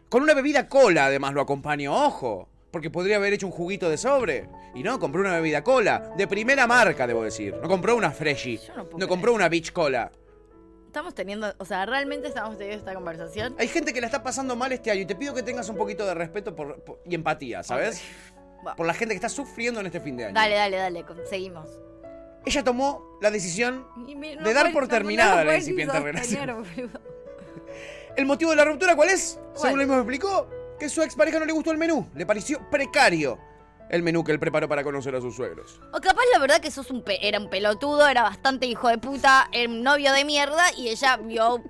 Con una bebida cola además lo acompañó. Ojo. Porque podría haber hecho un juguito de sobre. Y no, compró una bebida cola. De primera marca, debo decir. No compró una Freshy. Yo no puedo No compró una Beach Cola. Estamos teniendo, o sea, realmente estamos teniendo esta conversación. Hay gente que la está pasando mal este año. Y te pido que tengas un poquito de respeto por- por- y empatía, ¿sabes? Bueno, Por la gente que está sufriendo en este fin de año. Dale, dale, dale, conseguimos. Ella tomó la decisión Y me- De dar puedo- por terminada lo la puedo ni incipiente sostener, boludo. *laughs* ¿El motivo de la ruptura cuál es? ¿Cuál? Según él mismo explicó, que su expareja no le gustó el menú. Le pareció precario el menú que él preparó para conocer a sus suegros. O capaz la verdad que sos un era un pelotudo, era bastante hijo de puta, un novio de mierda y ella vio,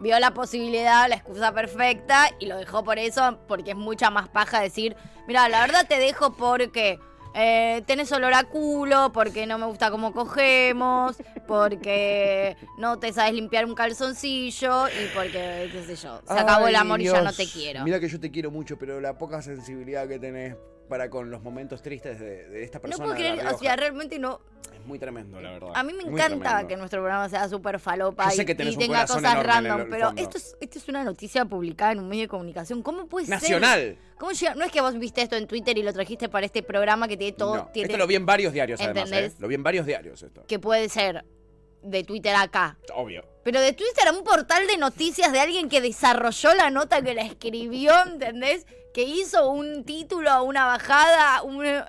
vio la posibilidad, la excusa perfecta y lo dejó por eso, porque es mucha más paja decir, mira, la verdad te dejo porque eh, tenés olor a culo, porque no me gusta cómo cogemos, porque no te sabes limpiar un calzoncillo y porque, qué sé yo, se acabó el amor y ya no te quiero. Mira que yo te quiero mucho, pero la poca sensibilidad que tenés para con los momentos tristes de, de esta No persona. puedo de La creer, o sea, realmente no. Es muy tremendo, la verdad. A mí me Muy encanta tremendo. que nuestro programa sea súper falopa y, tenga cosas random, pero esto es, esto es una noticia publicada en un medio de comunicación. ¿Cómo puede ser? Nacional. ¿Cómo llega? No es que vos viste esto en Twitter y lo trajiste para este programa que tiene todo. No, tiene, Esto lo vi en varios diarios, además. ¿Entendés? ¿eh? Lo vi en varios diarios esto. Que puede ser de Twitter acá. Obvio. Pero de Twitter a un portal de noticias de alguien que desarrolló la nota, que la escribió, ¿entendés? Que hizo un título, una bajada, un, eh,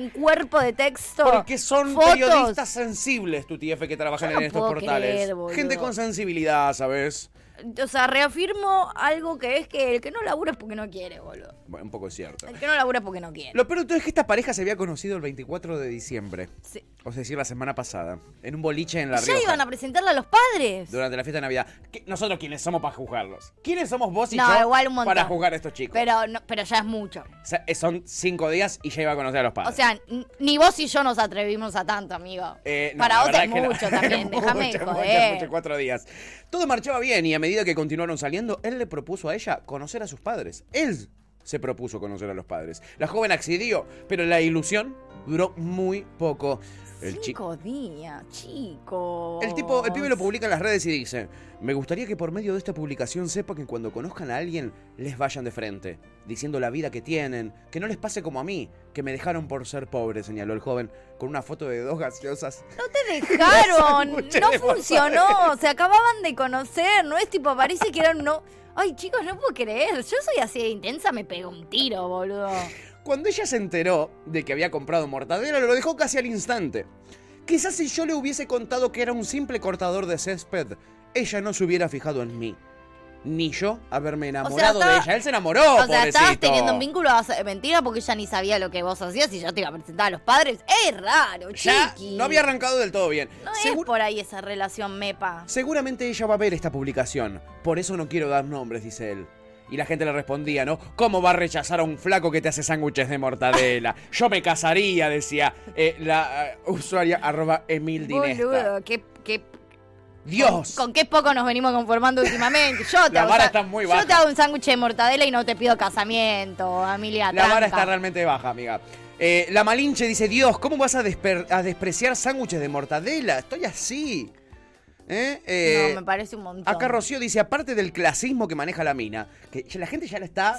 un cuerpo de texto. Porque son fotos. periodistas sensibles, tu TF, que trabajan no en estos portales. creer. Gente con sensibilidad, ¿sabes? O sea, reafirmo algo que es que el que no labura es porque no quiere, boludo. Bueno, un poco es cierto. El que no labura es porque no quiere. Lo peor de todo es que esta pareja se había conocido el 24 de diciembre. Sí. O sea, decir, la semana pasada. En un boliche en La Ya Rioja. iban a presentarla a los padres. Durante la fiesta de Navidad. ¿Qué- Nosotros quiénes somos para juzgarlos. ¿Quiénes somos vos y No, yo igual un montón. para juzgar a estos chicos? Pero, no, pero ya es mucho. O sea, eh, son cinco días y ya iba a conocer a los padres. O sea, n- ni vos y yo nos atrevimos a tanto, amigo. Eh, no, Para la vos verdad *laughs* es que no. mucho también, déjame mucho, joder. mucho, cuatro días. Todo marchaba bien y a medida que continuaron saliendo, él le propuso a ella conocer a sus padres. Él se propuso conocer a los padres. La joven accedió, pero la ilusión duró muy poco. El chico. Cinco días, chicos. El tipo, el pibe lo publica en las redes y dice, me gustaría que por medio de esta publicación sepa que cuando conozcan a alguien, les vayan de frente, diciendo la vida que tienen, que no les pase como a mí, que me dejaron por ser pobre, señaló el joven, con una foto de dos gaseosas. No te dejaron, *laughs* no de funcionó, se acababan de conocer, no es tipo, parece que eran no... Ay, chicos, no puedo creer, yo soy así de intensa, me pego un tiro, boludo. Cuando ella se enteró de que había comprado mortadela, lo dejó casi al instante. Quizás si yo le hubiese contado que era un simple cortador de césped, ella no se hubiera fijado en mí. Ni yo haberme enamorado estaba- de ella. Él se enamoró, o sea, pobrecito. estabas teniendo un vínculo de mentira porque ella ni sabía lo que vos hacías y ya te iba a presentar a los padres. Es raro, Ya chiqui. no había arrancado del todo bien. No es por ahí esa relación mepa. Seguramente ella va a ver esta publicación. Por eso no quiero dar nombres, dice él. Y la gente le respondía, ¿no? ¿Cómo va a rechazar a un flaco que te hace sándwiches de mortadela? *laughs* Yo me casaría, decía eh, la eh, usuaria arroba Emil Dinesta. Boludo, qué, qué, ¡Dios! con, con qué poco nos venimos conformando últimamente. Yo *laughs* te La hago vara sa- está muy Yo te hago un sándwich de mortadela y no te pido casamiento, Amelia. La vara está realmente baja, amiga. Eh, la Malinche dice, Dios, ¿cómo vas a despreciar sándwiches de mortadela? Estoy así. ¿Eh? Eh, No, me parece un montón. Acá Rocío dice, aparte del clasismo que maneja la mina, que la gente ya la está...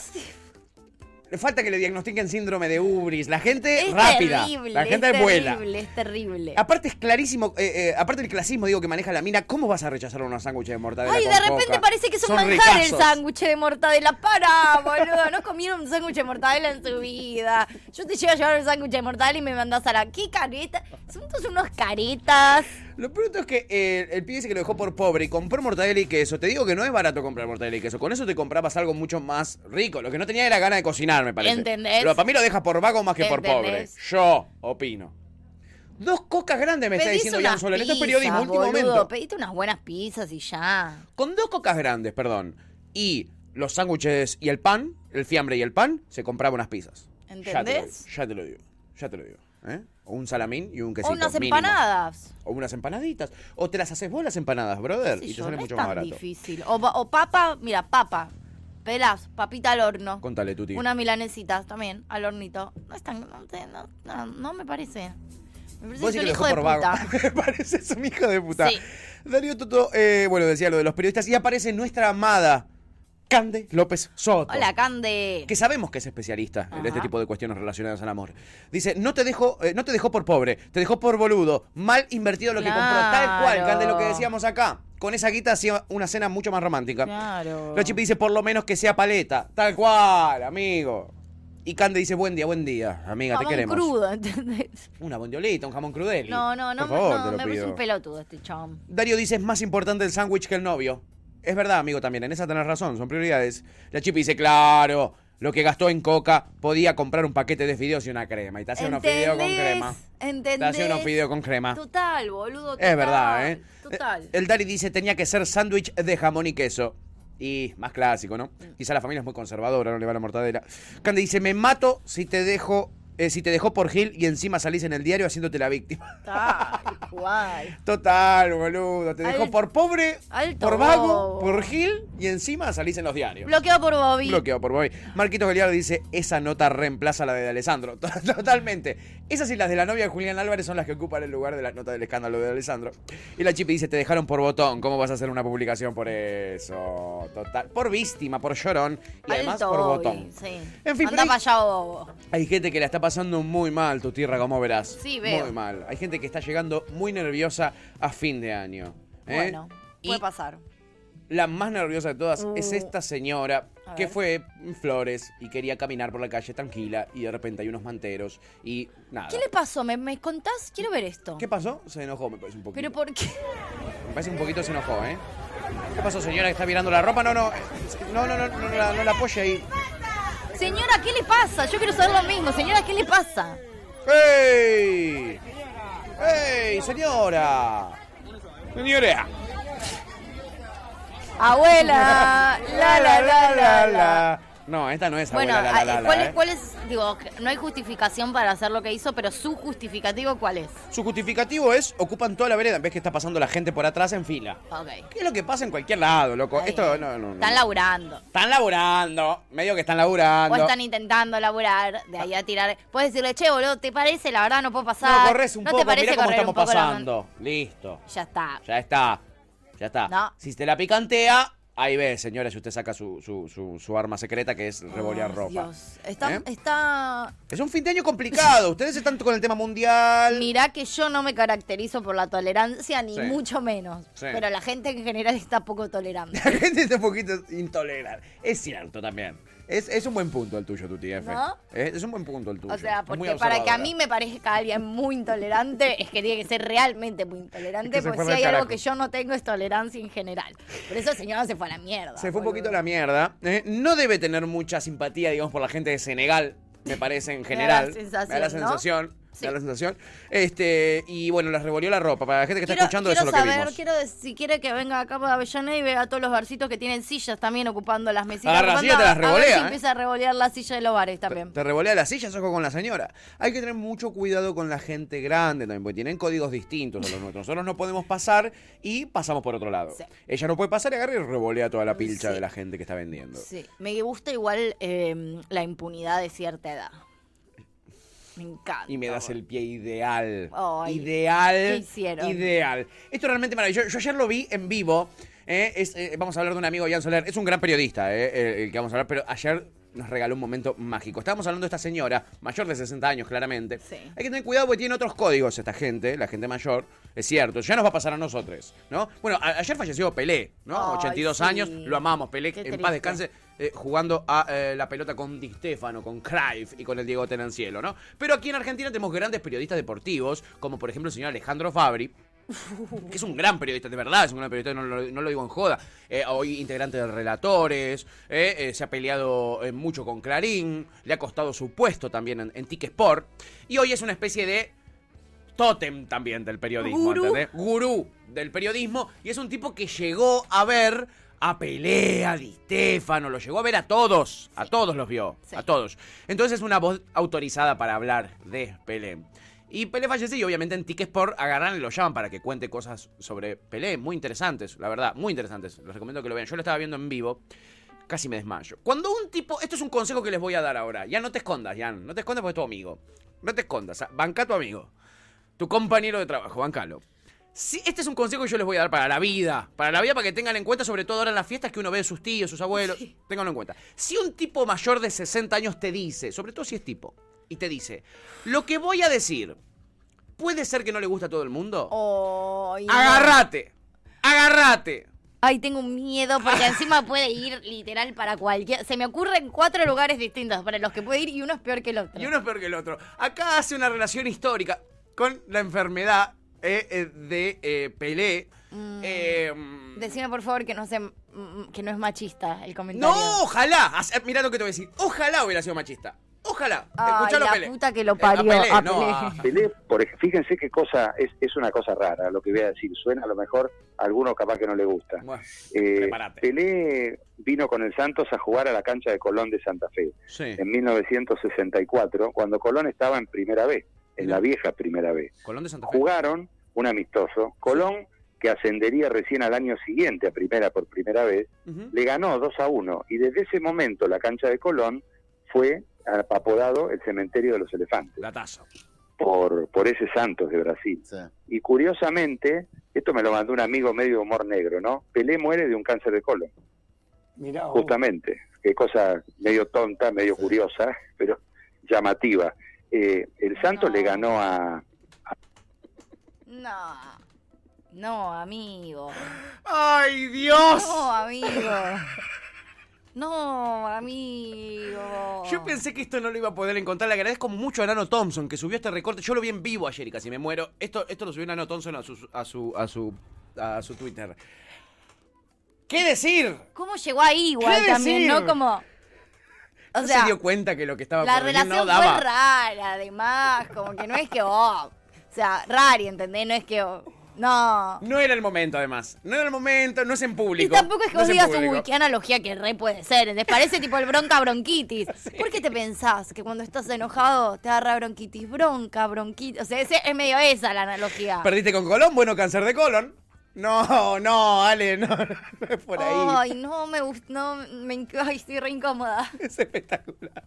Le falta que le diagnostiquen síndrome de Ubris. La gente es rápida. terrible, la gente es vuela. terrible, es terrible. Aparte es clarísimo, eh, eh, aparte del clasismo digo que maneja la mina, ¿cómo vas a rechazar unos sándwiches de mortadela Ay, con de repente coca? parece que es un manjar el sándwich de mortadela. Para, boludo. No comieron un sándwich de mortadela en su vida. Yo te llevo a llevar un sándwich de mortadela y me mandás a la. ¿Qué careta? Son todos unos caretas. Lo todo es que eh, el pibe dice que lo dejó por pobre y compró mortadela y queso. Te digo que no es barato comprar mortadela y queso. Con eso te comprabas algo mucho más rico. Lo que no tenía era gana de cocinar, me parece. ¿Entendés? Pero para mí lo deja por vago más que por pobre. Yo opino. Dos cocas grandes me está diciendo Jan Soler. Esto es periodismo, último boludo. momento. Pedite unas buenas pizzas y ya. Con dos cocas grandes, perdón, y los sándwiches y el pan, el fiambre y el pan, se compraba unas pizzas. ¿Entendés? Ya te lo digo, ya te lo digo. Ya te lo digo. ¿eh? Un salamín y un quesito. O unas mínimo. empanadas. O unas empanaditas. O te las haces vos las empanadas, brother. Sí, y te sale no mucho es más tan barato. difícil. O, pa- o papa, mira, papa. Pelás, papita al horno. Contale, Tuti. Una milanesita también, al hornito. No es tan. No, no, me parece. Me parece un hijo de puta. *laughs* Me parece un hijo de puta. Sí. Darío Toto, eh, bueno, decía lo de los periodistas. Y aparece nuestra amada Cande López Soto. Hola, Cande. que sabemos que es especialista en este tipo de cuestiones relacionadas al amor. Dice, no te dejó, eh, no te dejó por pobre, te dejó por boludo, mal invertido lo que compró, tal cual. Cande, lo que decíamos acá. Con esa guita hacía una cena mucho más romántica. Claro. La Chipi dice, por lo menos que sea paleta, tal cual, amigo. Y Cande dice, buen día, buen día, amiga, te Jamón queremos. crudo, ¿entendés? Una bondiolita, un jamón crudeli. No, no, no, Por favor, no, te lo me parece un pelotudo este chom. Darío dice, es más importante el sándwich que el novio. Es verdad, amigo, también. En esa tenés razón, son prioridades. La Chipi dice, claro, lo que gastó en coca podía comprar un paquete de fideos y una crema. Y te hace unos fideos con ¿Entendés? crema. Te ¿Entendés? hace unos fideos con crema. Total, boludo. Es verdad, ¿eh? Total. El Dari dice, tenía que ser sándwich de jamón y queso. Y más clásico, ¿no? Mm. Quizá la familia es muy conservadora, no le va la mortadela. Candy dice, me mato si te dejo... eh, si te dejó por Gil y encima salís en el diario haciéndote la víctima. *laughs* Tal cual. Total, boludo. Te dejó Al- por pobre, alto por vago, bobo. por Gil y encima salís en los diarios. Bloqueado por Bobby. Bloqueado por Bobby. Marquitos Galeardo dice, esa nota reemplaza la de Alessandro. *laughs* Totalmente. Esas y las de la novia de Julián Álvarez son las que ocupan el lugar de la nota del escándalo de Alessandro. Y la chipi dice, te dejaron por botón. ¿Cómo vas a hacer una publicación por eso? Total. Por víctima, por llorón y además por botón. Sí. En fin, Anda para allá, bobo. Hay gente que la está pasando muy mal, tu tierra, como verás. Sí, veo. Muy mal. Hay gente que está llegando muy nerviosa a fin de año. ¿eh? Bueno, puede Y pasar. la más nerviosa de todas es Uh. esta señora que fue en Flores y quería caminar por la calle tranquila y de repente hay unos manteros y nada. ¿Qué le pasó? ¿Me, me contás? Quiero ver esto. ¿Qué pasó? Se enojó, me parece un poquito. ¿Pero por qué? Me parece un poquito se enojó, ¿eh? ¿Qué pasó, señora que está mirando la ropa? No, no, no, no, no, no, no la, no la apoye ahí. Señora, ¿qué le pasa? Yo quiero saber lo mismo. Señora, ¿qué le pasa? ¡Ey! ¡Ey, señora! Señora. Abuela. La, la, la, la, la. *laughs* No, esta no es Bueno, abuela, la, la, ah, la, ¿cuál, la, es, ¿eh? ¿cuál es? Digo, no hay justificación para hacer lo que hizo, pero su justificativo, ¿cuál es? Su justificativo es, ocupan toda la vereda en vez que está pasando la gente por atrás en fila. Ok. ¿Qué es lo que pasa en cualquier lado, loco? Esto, no, no, no. Están laburando. Están laburando, medio que están laburando. O están intentando laburar, de ahí a tirar. Puedes decirle, che, boludo, ¿te parece? La verdad no puedo pasar. No, corres un ¿No poco, te parece mirá cómo estamos pasando. Listo. Ya está. Ya está. Ya está. No. Si te la picantea, ahí ve, señora, si usted saca su, su, su, su arma secreta que es revolear Ay, ropa. Dios. Está, ¿Eh? está... Es un fin de año complicado. *laughs* Ustedes están con el tema mundial. Mirá que yo no me caracterizo por la tolerancia, ni Sí. mucho menos. Sí. Pero la gente en general está poco tolerante. *laughs* La gente está un poquito intolerante. Es cierto también. Es, es un buen punto el tuyo, Tuti F. ¿No? Es, es un buen punto el tuyo. O sea, porque para que a mí me parezca alguien muy intolerante, es que tiene que ser realmente muy Es intolerante, que porque si hay algo que yo no tengo es tolerancia en general. Por eso el señor se fue a la mierda. Se fue un poquito a la mierda. Eh, no debe tener mucha simpatía, digamos, por la gente de Senegal, me parece en general. sensación, Me da la ¿no? Sí. Da la sensación. Este, y bueno, les revolvió la ropa. Para la gente que está escuchando, eso es lo que vimos. quiero si quiere que venga acá para Avellaneda y vea a todos los barcitos que tienen sillas también ocupando las mesitas. Agarra la silla, te las a- a ver revolea, si ¿eh? empieza a revolear la silla de los bares también. Te revolea las sillas, ojo con la señora. Hay que tener mucho cuidado con la gente grande también, porque tienen códigos distintos a los nuestros. Nosotros no podemos pasar y pasamos por otro lado. Sí. Ella no puede pasar y agarra y revolea toda la pilcha Sí. de la gente que está vendiendo. Sí, me gusta igual eh, la impunidad de cierta edad. Me encanta. Y me das el pie ideal. Ay, ideal. ¿qué hicieron? Ideal. Esto es realmente maravilloso. Yo ayer lo vi en vivo. eh, es, eh, vamos a hablar de un amigo, Jan Soler. Es un gran periodista, eh, el, el que vamos a hablar, pero ayer nos regaló un momento mágico. Estábamos hablando de esta señora, mayor de 60 años, claramente. Sí. Hay que tener cuidado porque tiene otros códigos esta gente, la gente mayor. Es cierto, ya nos va a pasar a nosotros, ¿no? Bueno, ayer falleció Pelé, ¿no? Ay, 82 sí. años, lo amamos, Pelé, Qué en paz descanse eh, jugando a eh, la pelota con Di Stefano, con Cruyff y con el Diego Tenancielo, ¿no? Pero aquí en Argentina tenemos grandes periodistas deportivos, como por ejemplo el señor Alejandro Fabri, que es un gran periodista, de verdad, es un gran periodista, no lo, no lo digo en joda. Eh, hoy integrante de Relatores, eh, eh, se ha peleado mucho con Clarín, le ha costado su puesto también en, en Tic Sport, y hoy es una especie de tótem también del periodismo, Gurú. ¿entendés? Gurú del periodismo, y es un tipo que llegó a ver a Pelea, a Di Stefano, lo llegó a ver a todos, a todos los vio, Sí. a todos. Entonces es una voz autorizada para hablar de Pelé. Y Pelé falleció y obviamente en Tic Sport agarran y lo llaman para que cuente cosas sobre Pelé, muy interesantes, la verdad, muy interesantes. Les recomiendo que lo vean. Yo lo estaba viendo en vivo, casi me desmayo. Cuando un tipo, esto es un consejo que les voy a dar ahora. Ya no te escondas, Jan, no te escondas porque es tu amigo. No te escondas, banca a tu amigo. Tu compañero de trabajo, bancalo. Sí, este es un consejo que yo les voy a dar para la vida. Para la vida, para que tengan en cuenta, sobre todo ahora en las fiestas que uno ve de sus tíos, sus abuelos. Sí. Ténganlo en cuenta. Si un tipo mayor de 60 años te dice, sobre todo si es tipo, y te dice, lo que voy a decir, ¿puede ser que no le gusta a todo el mundo? Ay, no. Agarrate. Agarrate. Ay, tengo un miedo porque encima puede ir literal para cualquier. Se me ocurren cuatro lugares distintos para los que puede ir y uno es peor que el otro. Y uno es peor que el otro. Acá hace una relación histórica con la enfermedad eh, eh, de eh, Pelé. Eh, Decime por favor que no sé, mm, que no es machista el comentario. No, ojalá. Mirá lo que te voy a decir. Ojalá hubiera sido machista. Ojalá. Ay, Escuchalo, la Pelé. puta que lo Eh, a parió, Pelé, a no, Pelé. a- *laughs* Pelé, por ej- fíjense qué cosa, es, es una cosa rara lo que voy a decir. Suena a lo mejor a alguno capaz que no le gusta. Bueno, Eh, prepárate. Pelé vino con el Santos a jugar a la cancha de Colón de Santa Fe Sí. en 1964, cuando Colón estaba en primera B, en la vieja primera B. Colón de Santa Fe. Jugaron un amistoso. Colón que ascendería recién al año siguiente a primera por primera vez, le ganó 2 a 1 y desde ese momento la cancha de Colón fue apodado el cementerio de los elefantes Datazo. por, por ese Santos de Brasil. Sí. Y curiosamente, esto me lo mandó un amigo medio de humor negro, ¿no? Pelé muere de un cáncer de colon, Mirá, justamente. Qué cosa medio tonta, medio curiosa, *laughs* pero llamativa. Eh, el Santos No. le ganó a... No. No, amigo. ¡Ay, Dios! No, amigo. *laughs* No, amigo. Yo pensé que esto no lo iba a poder encontrar. Le agradezco mucho a Nano Thompson que subió este recorte. Yo lo vi en vivo ayer y casi me muero. Esto, esto lo subió Nano Thompson a su, a su, a su, a su Twitter. ¿Qué decir? ¿Cómo llegó ahí igual ¿Qué también, decir? no? Como. O ¿No sea, se dio cuenta que lo que estaba la relación no daba? fue rara, además. Como que no es que vos. O sea, rari, ¿entendés? No es que vos. No. No era el momento, además. No era el momento, no es en Y público. tampoco es que no vos digas, uy, qué analogía que re puede ser. ¿entendés? Parece tipo el bronca bronquitis. *laughs* ¿Por qué te pensás que cuando estás enojado te agarra bronquitis? Bronca, bronquitis. O sea, ese- es medio esa la analogía. Perdiste con Colón, bueno, cáncer de colon. No, no, Ale, no, *laughs* no es por ahí. Ay, no me gusta, no, me, ay, estoy re incómoda. *laughs* Es espectacular.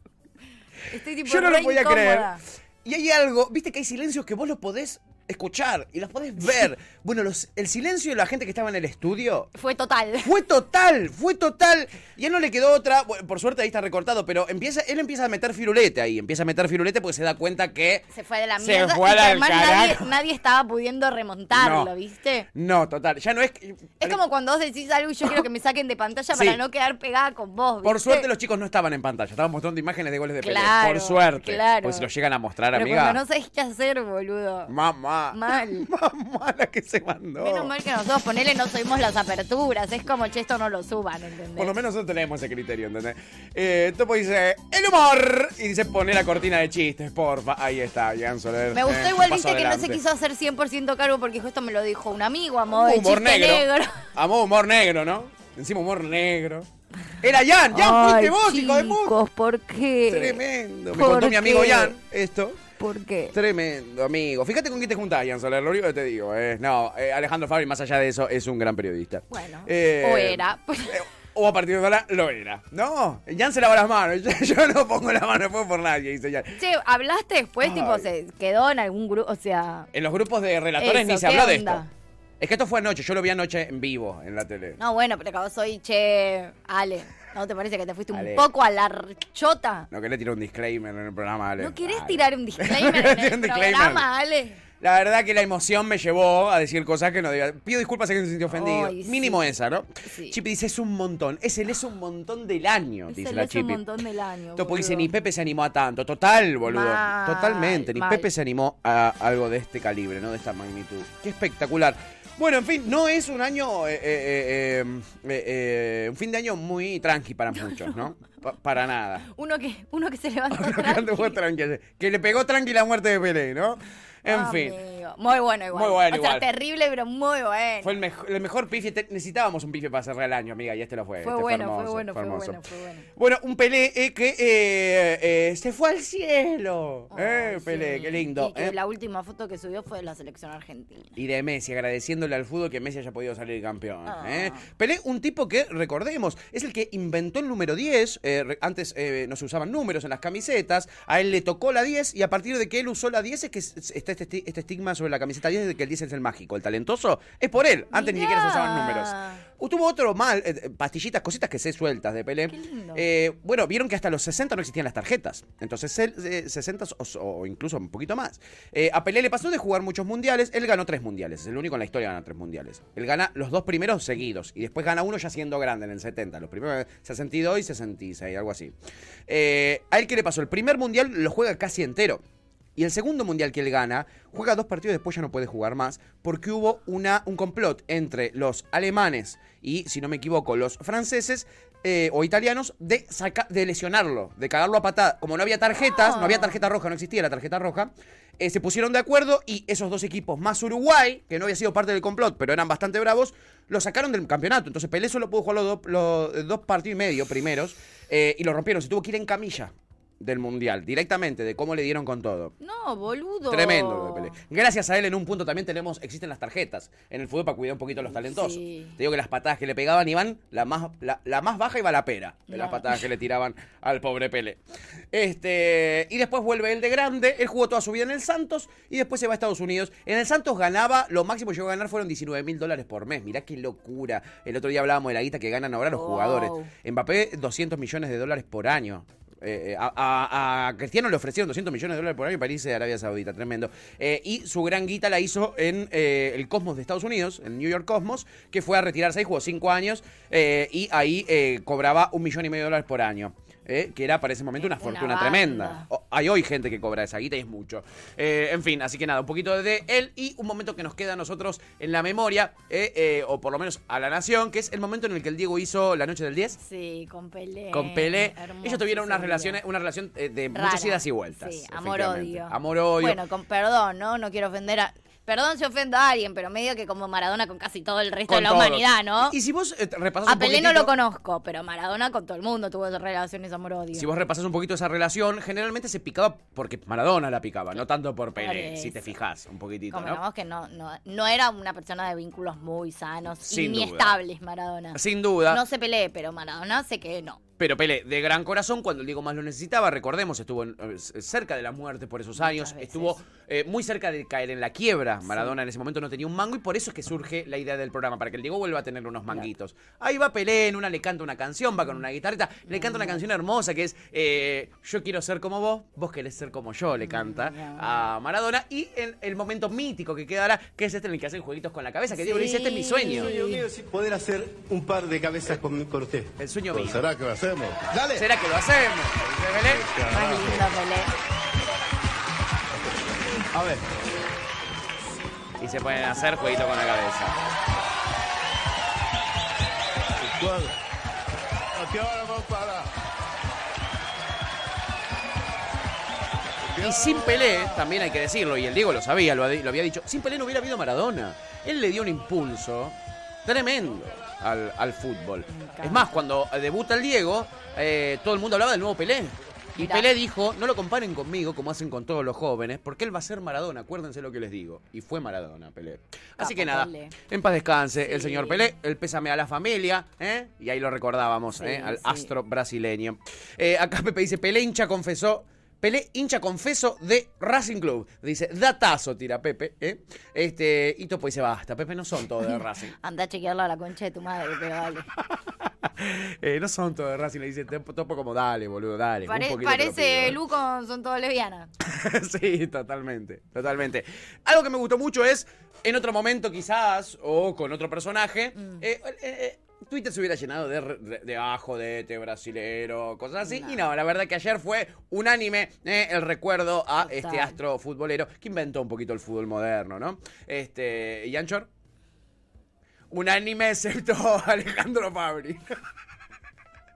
Estoy tipo Yo no re lo podía creer. incómoda. Y hay algo, viste que hay silencios que vos los podés escuchar y los podés ver. *laughs* Bueno, los, el silencio de la gente que estaba en el estudio Fue total. fue total, fue total. Y a él no le quedó otra, bueno, por suerte ahí está recortado, pero empieza, él empieza a meter firulete ahí, empieza a meter firulete porque se da cuenta que... Se fue de la Se mierda. fue y que además nadie, nadie estaba pudiendo remontarlo, No. ¿viste? No, total, ya no es... que- Es como cuando vos decís algo y yo quiero que me saquen de pantalla *laughs* Sí. para no quedar pegada con vos. Por ¿viste? suerte los chicos no estaban en pantalla, estaban mostrando imágenes de goles de Pelé. Claro, Por suerte. claro. Pues si los llegan a mostrar, Pero amiga. cuando no sabés qué hacer, boludo. Mamá. *laughs* Mal. Mamá la que se mandó. Menos mal que nosotros ponele no subimos las aperturas. Es como, che, esto no lo suban, ¿entendés? Por lo menos nosotros tenemos ese criterio, ¿entendés? Eh, Topo dice, el humor. Y dice, pone la cortina de chistes, porfa. Ahí está, Jan Soler. Me gustó Eh, igual, viste, que no se quiso hacer 100% cargo porque justo me lo dijo un amigo a modo de humor chiste negro. negro. *laughs* Humor negro, ¿no? Encima humor negro. Era Jan, Jan, fuiste vos, hijo de puta. ¿por qué? Tremendo. Me ¿Por contó mi amigo? Jan esto. ¿Por qué? Tremendo, amigo. Fíjate con quién te juntás, Jan Soler. Lo único que te digo es. No, eh, Alejandro Fabri, más allá de eso, es un gran periodista. Bueno, Eh, o era. eh, O a partir de ahora lo era. No, Jan se lava las manos. *laughs* Yo, yo no pongo la mano después por nadie, dice Jan. Che, ¿hablaste después? Ay. Tipo, se quedó en algún grupo, o sea... En los grupos de relatores Eso, ni se ¿qué habló de esto. Es que esto fue anoche, yo lo vi anoche en vivo en la tele. No, bueno, pero acabó soy, che, Ale, ¿no te parece que te fuiste un poco a la chota? No querés tirar un disclaimer en el programa, Ale. ¿No querés tirar un disclaimer en *laughs* el programa, Ale? La verdad que la emoción me llevó a decir cosas que no debía. Pido disculpas a quien se sintió ofendido. Ay, sí. Mínimo esa, ¿no? Sí. Chipi dice es un montón. Es el es un montón del año, Es dice el la es un montón del año, Topo dice, ni Pepe se animó a tanto. Total, boludo. Mal, Totalmente. Ni mal. Pepe se animó a algo de este calibre, ¿no? De esta magnitud. Qué espectacular. Bueno, en fin, no es un año, eh, eh, eh, eh, eh, un fin de año muy tranqui para muchos, ¿no? Pa- para nada. Uno que, uno que se levantó *laughs* Que tranqui. ayer. Que le pegó tranqui la muerte de Pelé, ¿no? En fin. Amigo. Muy bueno igual. Muy bueno o sea, igual. terrible, pero muy bueno. Fue el, el mejor pife. Te- necesitábamos un pife para cerrar el año, amiga, y este lo fue. Fue este bueno, hermoso, fue bueno, fue hermoso. bueno, fue bueno. Bueno, un Pelé eh, que eh, eh, se fue al cielo. eh, Ay, Pelé, sí. qué lindo. Y que eh. la última foto que subió fue de la selección argentina. Y de Messi, agradeciéndole al fútbol que Messi haya podido salir campeón. Ah. ¿eh? Pelé, un tipo que, recordemos, es el que inventó el número 10. eh, re- antes eh, no se usaban números en las camisetas. A él le tocó la 10 y a partir de que él usó la 10 es que está este, este estigma sobre la camiseta 10 de que el 10 es el mágico, el talentoso. Es por él. Antes ni siquiera se usaban números. Tuvo otro mal, eh, eh, pastillitas, cositas que sé sueltas de Pelé. Qué lindo. Eh, bueno, vieron que hasta los 60 no existían las tarjetas. Entonces, él, eh, 60 o, o incluso un poquito más. A Pelé le pasó de jugar muchos mundiales. Él ganó tres mundiales. Es el único en la historia que gana tres mundiales. Él gana los dos primeros seguidos. Y después gana uno ya siendo grande en el 70. Los primeros 62 y 66, algo así. A él, ¿qué le pasó? El primer mundial lo juega casi entero. Y el segundo mundial que él gana, juega dos partidos después ya no puede jugar más, porque hubo una, un complot entre los alemanes y, si no me equivoco, los franceses eh, o italianos de, saca- de lesionarlo, de cagarlo a patada. Como no había tarjetas, no había tarjeta roja, no existía la tarjeta roja, eh, se pusieron de acuerdo y esos dos equipos, más Uruguay, que no había sido parte del complot, pero eran bastante bravos, lo sacaron del campeonato. Entonces Pelé solo pudo jugar los, los dos partidos y medio primeros eh, y lo rompieron. Se tuvo que ir en camilla del Mundial, directamente, de cómo le dieron con todo. No, boludo. Tremendo lo de Pelé. Gracias a él en un punto también tenemos, existen las tarjetas en el fútbol para cuidar un poquito a los talentosos. Sí. Te digo que las patadas que le pegaban iban, la más, la, la más baja iba la pera de las patadas que le tiraban al pobre Pelé. Este, y después vuelve él de grande, él jugó toda su vida en el Santos y después se va a Estados Unidos. En el Santos ganaba, lo máximo que llegó a ganar fueron 19 mil dólares por mes. Mirá qué locura. El otro día hablábamos de la guita que ganan ahora los Wow. jugadores. Mbappé, 200 millones de dólares por año. Eh, eh, a, Cristiano le ofrecieron 200 millones de dólares por año para irse de Arabia Saudita, tremendo. Eh, y su gran guita la hizo en el Cosmos de Estados Unidos, en New York Cosmos, que fue a retirarse ahí, jugó 5 años y ahí cobraba un millón y medio de dólares por año. Eh, que era para ese momento una Una fortuna banda. tremenda. O- hay hoy gente que cobra esa guita y es mucho. Eh, en fin, así que nada, un poquito de él y un momento que nos queda a nosotros en la memoria, eh, eh, o por lo menos a la nación, que es el momento en el que el Diego hizo la noche del 10 Sí, con Pelé. con Pelé. Ellos tuvieron una ese relación, día. una relación eh, de Rara. muchas idas y vueltas. Sí, amor-odio. Amor-odio. Bueno, con perdón, ¿no? No quiero ofender a... Perdón si ofendo a alguien, pero medio que como Maradona con casi todo el resto con de la todos. humanidad, ¿no? Y si vos eh, repasás A un Pelé no lo conozco, pero Maradona con todo el mundo tuvo relaciones amor-odio. Si vos repasás un poquito esa relación, generalmente se picaba porque Maradona la picaba, no tanto por Pelé, si te fijás un poquitito, ¿no? Convengamos que no, no, no era una persona de vínculos muy sanos Sin y ni duda. estables, Maradona. Sin duda. No se Pelé, pero Maradona sé que no. Pero Pelé, de gran corazón, cuando el Diego más lo necesitaba, recordemos, estuvo en- eh, cerca de la muerte por esos años, estuvo eh, muy cerca de caer en la quiebra. Maradona en ese momento no tenía un mango y por eso es que surge la idea del programa, para que el Diego vuelva a tener unos manguitos. Ahí va Pelé, en una le canta una canción, va con una guitarrita, le canta una canción hermosa que es eh, Yo quiero ser como vos, vos querés ser como yo, le canta a Maradona. Y el, el momento mítico que quedará, que es este en el que hacen jueguitos con la cabeza, que Diego le dice, este es mi sueño. sueño mío es poder hacer un par de cabezas con, con usted. El sueño mío. ¿Será que lo hacemos? ¡Dale! ¿Será que lo hacemos? Dice Pelé. Más lindo Pelé. A ver. Y se pueden hacer jueguito con la cabeza. ¿A qué hora vamos para? Y sin Pelé, también hay que decirlo, y el Diego lo sabía, lo había dicho, sin Pelé no hubiera habido Maradona. Él le dio un impulso tremendo al, al fútbol. Es más, cuando debuta el Diego, eh, todo el mundo hablaba del nuevo Pelé. Y Mirá. Pelé dijo, no lo comparen conmigo como hacen con todos los jóvenes, porque él va a ser Maradona, acuérdense lo que les digo. Y fue Maradona, Pelé. Así Capo, que nada, Pelé. en paz descanse el señor Pelé, el pésame a la familia, ¿eh? y ahí lo recordábamos, Sí, ¿eh? al sí. astro brasileño. Eh, acá Pepe dice, Pelé hincha confesó Pelé, hincha confeso de Racing Club. Dice, datazo, tira Pepe. ¿eh? Este, y Topo dice, basta, Pepe, no son todos de *laughs* Racing. Anda a chequearlo a la concha de tu madre, pero dale. *laughs* Eh, no son todos de Racing, le dice Topo como, dale, boludo, dale. Pare- parece ¿eh". Lu con Son Todos Lesbianas. *laughs* sí, totalmente, totalmente. Algo que me gustó mucho es, en otro momento quizás, o con otro personaje, Mm. eh, eh, Twitter se hubiera llenado de, de, de ajo, de este brasilero, cosas así. Y no, la verdad que ayer fue unánime eh, el recuerdo a Total. este astro futbolero que inventó un poquito el fútbol moderno, ¿no? Este, ¿y Anchor? Unánime excepto *laughs* Alejandro Fabri.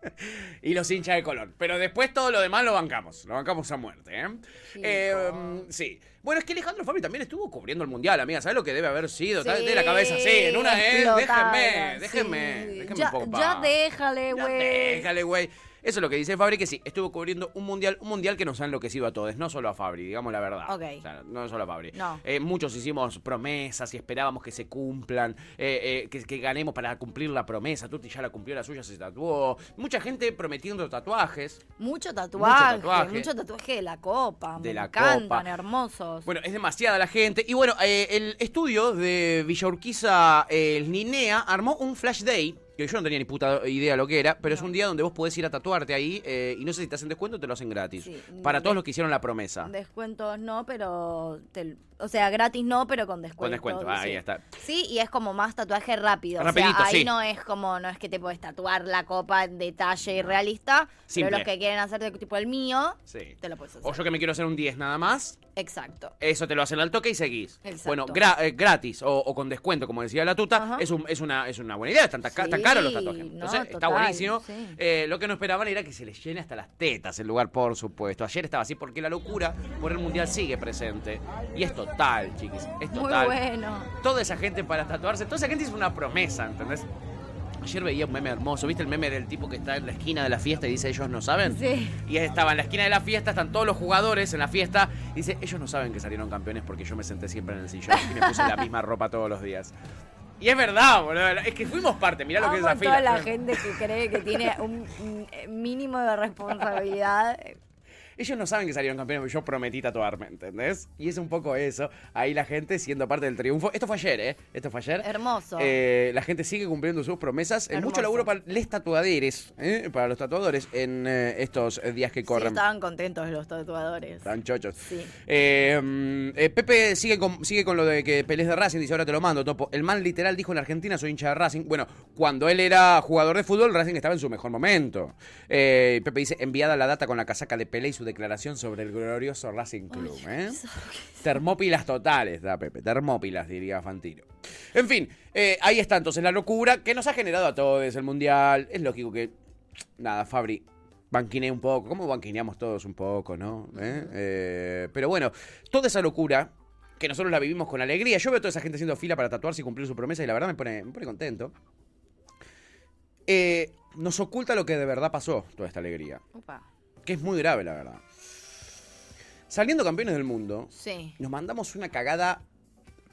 *laughs* y los hinchas de Colón. Pero después todo lo demás lo bancamos. Lo bancamos a muerte, ¿eh? Eh, mm, sí. Bueno, es que Alejandro Fabri también estuvo cubriendo el mundial, amiga. ¿Sabes lo que debe haber sido? Sí, de la cabeza, sí, en una eh, explotada, déjenme, sí. déjenme, déjenme Ya, un poco. ya déjale, güey. déjale, güey. Eso es lo que dice Fabri, que sí, estuvo cubriendo un mundial, un mundial que nos ha enloquecido a todos, no solo a Fabri, digamos la verdad. Ok. O sea, no solo a Fabri. No. Eh, muchos hicimos promesas y esperábamos que se cumplan, eh, eh, que, que ganemos para cumplir la promesa. Tuti ya la cumplió, la suya se tatuó. Mucha gente prometiendo tatuajes. Mucho tatuaje, Mucho tatuaje. mucho tatuaje de la copa. De me la encantan, copa. hermosos. Bueno, es demasiada la gente. Y bueno, eh, el estudio de Villa Urquiza, eh, el Ninea, armó un flash day. Que yo no tenía ni puta idea lo que era, pero es un día donde vos podés ir a tatuarte ahí eh, y no sé si te hacen descuento o te lo hacen gratis. Sí. Para todos los que hicieron la promesa. Descuentos no, pero. te- o sea, gratis no, pero con descuento. Con descuento, ahí sí. está. Sí, y es como más tatuaje rápido. Rapidito, o sea, ahí sí. no es como, no es que te puedes tatuar la copa en detalle y realista. Simple. Pero los que quieren hacer tipo el mío, Sí. te lo puedes hacer. O yo que me quiero hacer un 10 nada más, Exacto. eso te lo hacen al toque y seguís. Exacto. Bueno, gra- eh, gratis o, o con descuento, como decía la tuta, es, un- es, una, es una buena idea. Están tan, caros los tatuajes. no, Entonces, está buenísimo. Eh, lo que no esperaban era que se les llene hasta las tetas el lugar, por supuesto. Ayer estaba así porque la locura por el mundial sigue presente. Y es total, chiquis. Es Muy total. bueno. Toda esa gente para tatuarse, toda esa gente hizo una promesa, ¿entendés? Ayer veía un meme hermoso. ¿Viste el meme del tipo que está en la esquina de la fiesta y dice ellos no saben? Sí. Y estaba en la esquina de la fiesta, están todos los jugadores en la fiesta. Y dice, ellos no saben que salieron campeones porque yo me senté siempre en el sillón y me puse la *laughs* misma ropa todos los días. Y es verdad, boludo. Es que fuimos parte. Mirá lo que es fila. toda la gente que cree que tiene un mínimo de responsabilidad. *laughs* Ellos no saben que salieron campeones, pero yo prometí tatuarme, ¿entendés? Y es un poco eso. Ahí la gente siendo parte del triunfo. Esto fue ayer, ¿eh? Esto fue ayer. Hermoso. Eh, la gente sigue cumpliendo sus promesas. Eh, Hermoso. mucho laburo para les tatuaderes, ¿eh? para los tatuadores en eh, estos días que Sí, corren. estaban contentos los tatuadores. Están chochos. Sí. Mm, Pepe sigue con, sigue con lo de que pelees de Racing, dice ahora te lo mando, Topo. El man literal dijo en Argentina, soy hincha de Racing. Bueno, cuando él era jugador de fútbol, Racing estaba en su mejor momento. Pepe dice, enviada la data con la casaca de Pelé y su declaración sobre el glorioso Racing Club. ¿eh? Termópilas totales, da Pepe. Termópilas, diría Fantino. En fin, eh, ahí está entonces la locura que nos ha generado a todos el Mundial. Es lógico que, nada, Fabri, banquiné un poco. ¿Cómo banquineamos todos un poco, no? ¿Eh? Eh, pero bueno, toda esa locura que nosotros la vivimos con alegría. Yo veo a toda esa gente haciendo fila para tatuarse y cumplir su promesa y la verdad me pone, me pone contento. Eh, nos oculta lo que de verdad pasó, toda esta alegría. Upa. Que es muy grave, la verdad. Saliendo campeones del mundo, Sí. nos mandamos una cagada,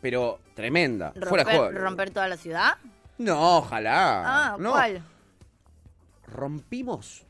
pero tremenda. Fuera Romper, juego. romper toda la ciudad. No, ojalá. Ah, no. ¿cuál? Rompimos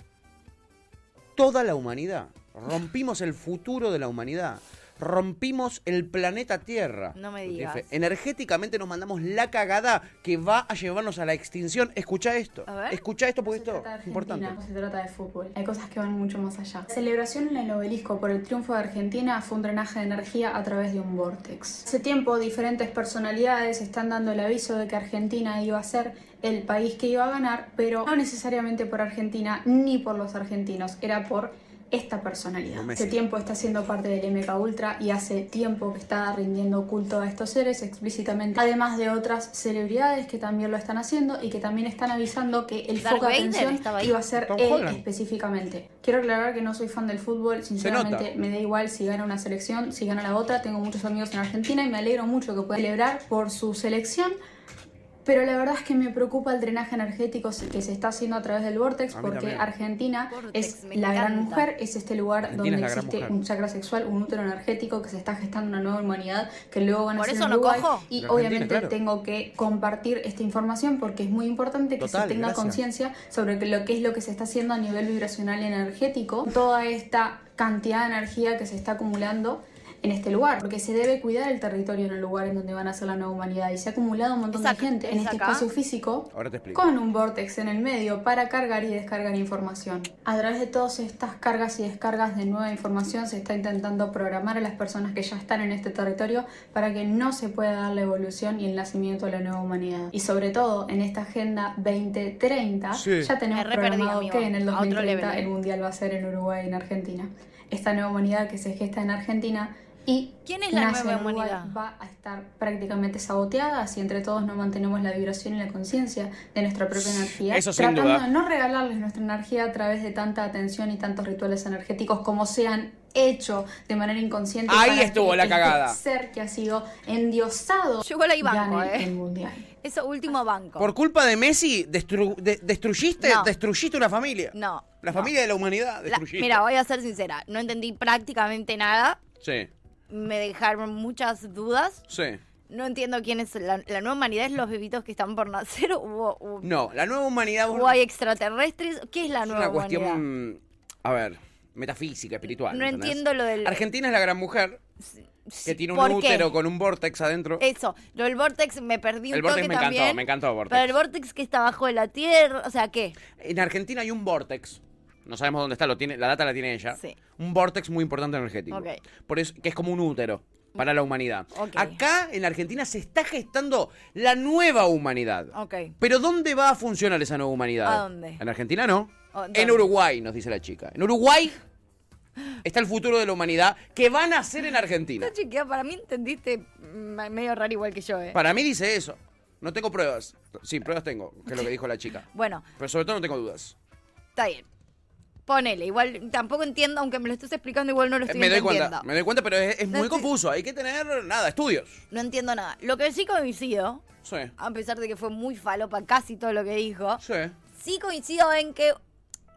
toda la humanidad. Rompimos el futuro de la humanidad. Rompimos el planeta Tierra. No me digas. Energéticamente nos mandamos la cagada que va a llevarnos a la extinción. Escucha esto. A ver. Escucha esto porque se esto es importante. Argentina, no se trata de fútbol. Hay cosas que van mucho más allá. La celebración en el obelisco por el triunfo de Argentina fue un drenaje de energía a través de un vortex. Hace tiempo, diferentes personalidades están dando el aviso de que Argentina iba a ser el país que iba a ganar, pero no necesariamente por Argentina ni por los argentinos, era por esta personalidad. Hace tiempo está siendo parte del MK Ultra y hace tiempo que está rindiendo culto a estos seres explícitamente, además de otras celebridades que también lo están haciendo y que también están avisando que el Darth foco de atención iba a ser Tom él Holland. específicamente. Quiero aclarar que no soy fan del fútbol, sinceramente me da igual si gana una selección, si gana la otra, tengo muchos amigos en Argentina y me alegro mucho que pueda celebrar por su selección. Pero la verdad es que me preocupa el drenaje energético que se está haciendo a través del Vortex porque también. Argentina Vortex, es la gran mujer, es este lugar Argentina donde existe un chakra sexual, un útero energético que se está gestando una nueva humanidad que luego van a ¿Por ser no? Y obviamente claro. tengo que compartir esta información porque es muy importante que Total, se tenga conciencia sobre lo que es lo que se está haciendo a nivel vibracional y energético, toda esta cantidad de energía que se está acumulando en este lugar, porque se debe cuidar el territorio en el lugar en donde van a ser la nueva humanidad y se ha acumulado un montón ¿Es de gente en es este acá? espacio físico Ahora te explico. con un vortex en el medio para cargar y descargar información. A través de todas estas cargas y descargas de nueva información se está intentando programar a las personas que ya están en este territorio para que no se pueda dar la evolución y el nacimiento de la nueva humanidad. Y sobre todo en esta agenda 2030 Sí. ya tenemos programado que en el A otro 2030 level, eh. el mundial va a ser en Uruguay y en Argentina. Esta nueva humanidad que se gesta en Argentina y ¿Quién es la nueva humanidad? va a estar prácticamente saboteada si entre todos no mantenemos la vibración y la conciencia de nuestra propia energía. Eso sin tratando duda. de no regalarles nuestra energía a través de tanta atención y tantos rituales energéticos como se han hecho de manera inconsciente. Ahí para estuvo que la este cagada. ser que ha sido endiosado Yo igual ahí banco, gane eh. el mundial. Eso último banco. Por culpa de Messi, destru- de- destruyiste, No. destruyiste una familia. No. La no. familia de la humanidad, La- destruyiste. mira, voy a ser sincera. No entendí prácticamente nada. Sí, Me dejaron muchas dudas. sí. No entiendo quién es la, la nueva humanidad. ¿Es los bebitos que están por nacer? ¿O, o- No, la nueva humanidad o hay extraterrestres? ¿Qué es la es nueva una cuestión, humanidad? a ver, metafísica, espiritual. No ¿entendés? entiendo lo del... Argentina es la gran mujer Sí, que tiene un útero con un vortex adentro. Eso, lo del Vortex me perdí un El Vortex toque me encantó, también. me encantó el Vortex. Pero el Vortex que está abajo de la Tierra, o sea, ¿qué? En Argentina hay un vortex. No sabemos dónde está, lo tiene, la data la tiene ella. Sí. Un vortex muy importante energético. Ok. Por eso, que es como un útero para la humanidad. Ok. Acá en Argentina se está gestando la nueva humanidad. Ok. Pero ¿dónde va a funcionar esa nueva humanidad? ¿A dónde? En Argentina no. ¿O dónde? En Uruguay, nos dice la chica. En Uruguay está el futuro de la humanidad que van a ser en Argentina. *laughs* Chiquilla, para mí entendiste medio raro igual que yo, ¿eh? Para mí dice eso. No tengo pruebas. Sí, pruebas tengo, que es lo que dijo la chica. Bueno, Pero sobre todo no tengo dudas. está bien. Ponele, igual tampoco entiendo, aunque me lo estés explicando, igual no lo Eh, estoy me doy entendiendo. cuenta, me doy cuenta, pero es, es No muy estoy- confuso. Hay que tener, nada, estudios. No entiendo nada. Lo que sí coincido, Sí, a pesar de que fue muy falopa casi todo lo que dijo, sí. sí coincido en que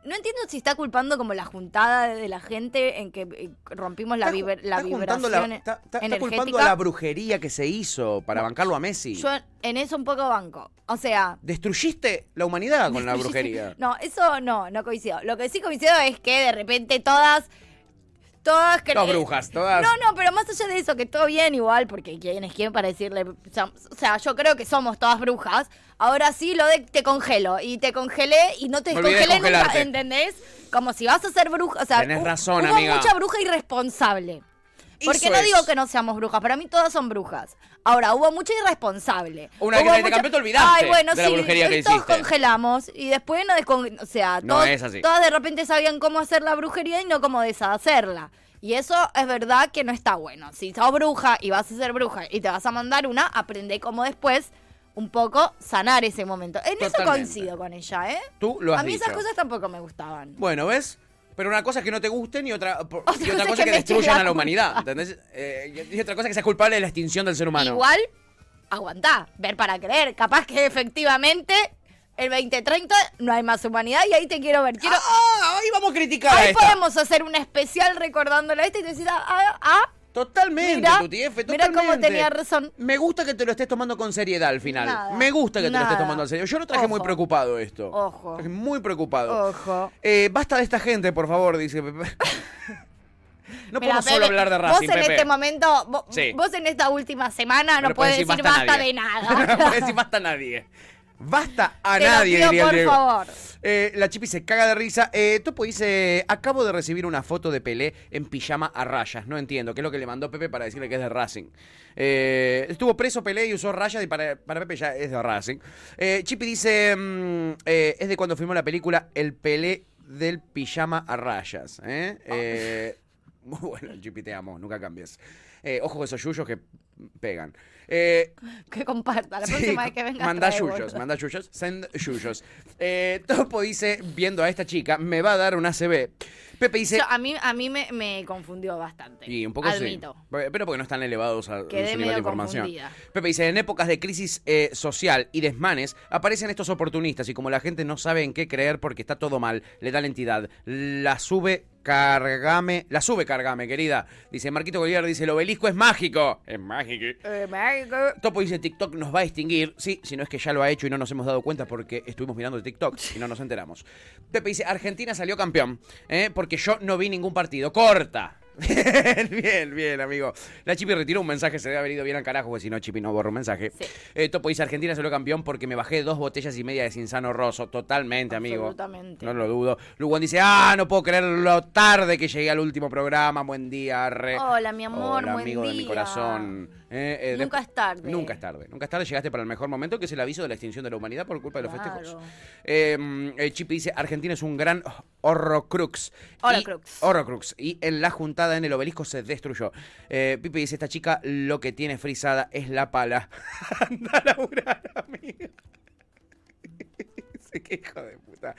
no entiendo si está culpando como la juntada de la gente en que eh, rompimos la, vibra- vibración la- está, está- está energética. culpando a la brujería que se hizo para bancarlo a Messi. Yo en eso un poco banco. O sea, Destruyiste la humanidad con la brujería. No, eso no, no coincido. Lo que sí coincido es que de repente todas. Todas cre- Todas brujas, todas. No, no, pero más allá de eso, que todo bien igual, porque quién es quién para decirle. O sea, yo creo que somos todas brujas. Ahora sí lo de te congelo. Y te congelé y no te descongelé nunca. ¿entendés? Como si vas a ser bruja. O sea, Tenés razón, hubo amiga. mucha bruja irresponsable. Porque Eso no es. digo que no seamos brujas, para mí todas son brujas. Ahora, hubo mucha irresponsable. Una que Hubo te- te cambió, te olvidaste Ay, bueno, de la sí, brujería que todos hiciste. congelamos y después no descon... O sea, No, todos, es así. todas de repente sabían cómo hacer la brujería y no cómo deshacerla. Y eso es verdad que no está bueno. Si sos bruja y vas a ser bruja y te vas a mandar una, aprende cómo después un poco sanar ese momento. En eso Totalmente. coincido con ella, ¿eh? Tú lo has a mí dicho. esas cosas tampoco me gustaban. Bueno, ¿ves? Pero una cosa es que no te gusten y otra, por- Otra y otra cosa es que destruyan a la humanidad. ¿Entendés? Eh, y otra cosa que seas culpable de la extinción del ser humano. Igual, aguantá, ver para creer. Capaz que efectivamente el 2030 no hay más humanidad y ahí te quiero ver. Quiero, ¡Ah! Ahí vamos a criticar ahí podemos hacer un especial recordándola a esta y te decís, ah, ah, ah, Totalmente, Mira, Tuti F, mira cómo totalmente. tenía razón. Me gusta que te lo estés tomando con seriedad al final. Nada, Me gusta que te lo estés tomando en serio. Yo lo traje muy preocupado esto. Ojo. Traje muy preocupado. ojo. Eh, basta de esta gente, por favor, dice Pepe. *laughs* No Mira, podemos solo hablar de Vos Racing, en Pepe. este momento, vos, Sí. vos en esta última semana no, puedes puede decir basta nadie. de *laughs* no nada. puede decir basta a nadie. Basta a Te lo nadie, pido, diría el por favor. Eh, la Chipi se caga de risa. Eh, Topo dice, acabo de recibir una foto de Pelé en pijama a rayas. No entiendo, qué es lo que le mandó Pepe para decirle que es de Racing. Eh, estuvo preso Pelé y usó rayas y para, para Pepe ya es de Racing. Eh, Chipi dice, mm, eh, es de cuando filmó la película El Pelé del pijama a rayas. ¿eh? Eh, muy *laughs* bueno, Chipi, te amo, nunca cambies. Eh, ojo con esos yuyos que pegan. Eh, Que comparta. La Sí, próxima vez que venga. Manda trae yuyos, manda yuyos, send yuyos. Eh, Topo dice, viendo a esta chica, me va a dar una CB. Pepe dice, Yo- a mí, a mí me, me confundió bastante. y un poco Admito. sí. Pero porque no están elevados a, Quedé su nivel de información. confundida. Pepe dice, en épocas de crisis social y desmanes, aparecen estos oportunistas y como la gente no sabe en qué creer porque está todo mal, le da la entidad. La sube cargame, la sube cargame, querida. Dice Marquito Goliar, dice, el obelisco es mágico. Es mágico. Eh, México. Topo dice TikTok nos va a extinguir. Sí, si no es que ya lo ha hecho y no nos hemos dado cuenta porque estuvimos mirando el TikTok y no nos enteramos. Pepe dice, Argentina salió campeón, ¿eh? porque yo no vi ningún partido. Corta. Bien, *laughs* bien, bien, amigo. La Chipi retiró un mensaje, se debe haber ido bien al carajo, porque si no, Chipi no borra un mensaje. Sí. Eh, Topo dice, Argentina salió campeón porque me bajé dos botellas y media de Cinzano Rosso. Totalmente, amigo. Absolutamente. No lo dudo. Luwan dice, ah, no puedo creer lo tarde que llegué al último programa. Buen día, arre. Hola, mi amor, Hola, buen amigo de mi corazón. Eh, eh, Nunca es tarde. Nunca es tarde. Nunca es tarde. Llegaste para el mejor momento, que es el aviso de la extinción de la humanidad por culpa de los festejos. Eh, eh, Chipi dice, Argentina es un gran horrocrux. Horrocrux. Y- Horrocrux. Y en la juntada en el obelisco se destruyó. Eh, Pipe dice, esta chica lo que tiene frisada es la pala. *laughs* Anda a laburar, amiga. *laughs* Dice, qué hijo de puta.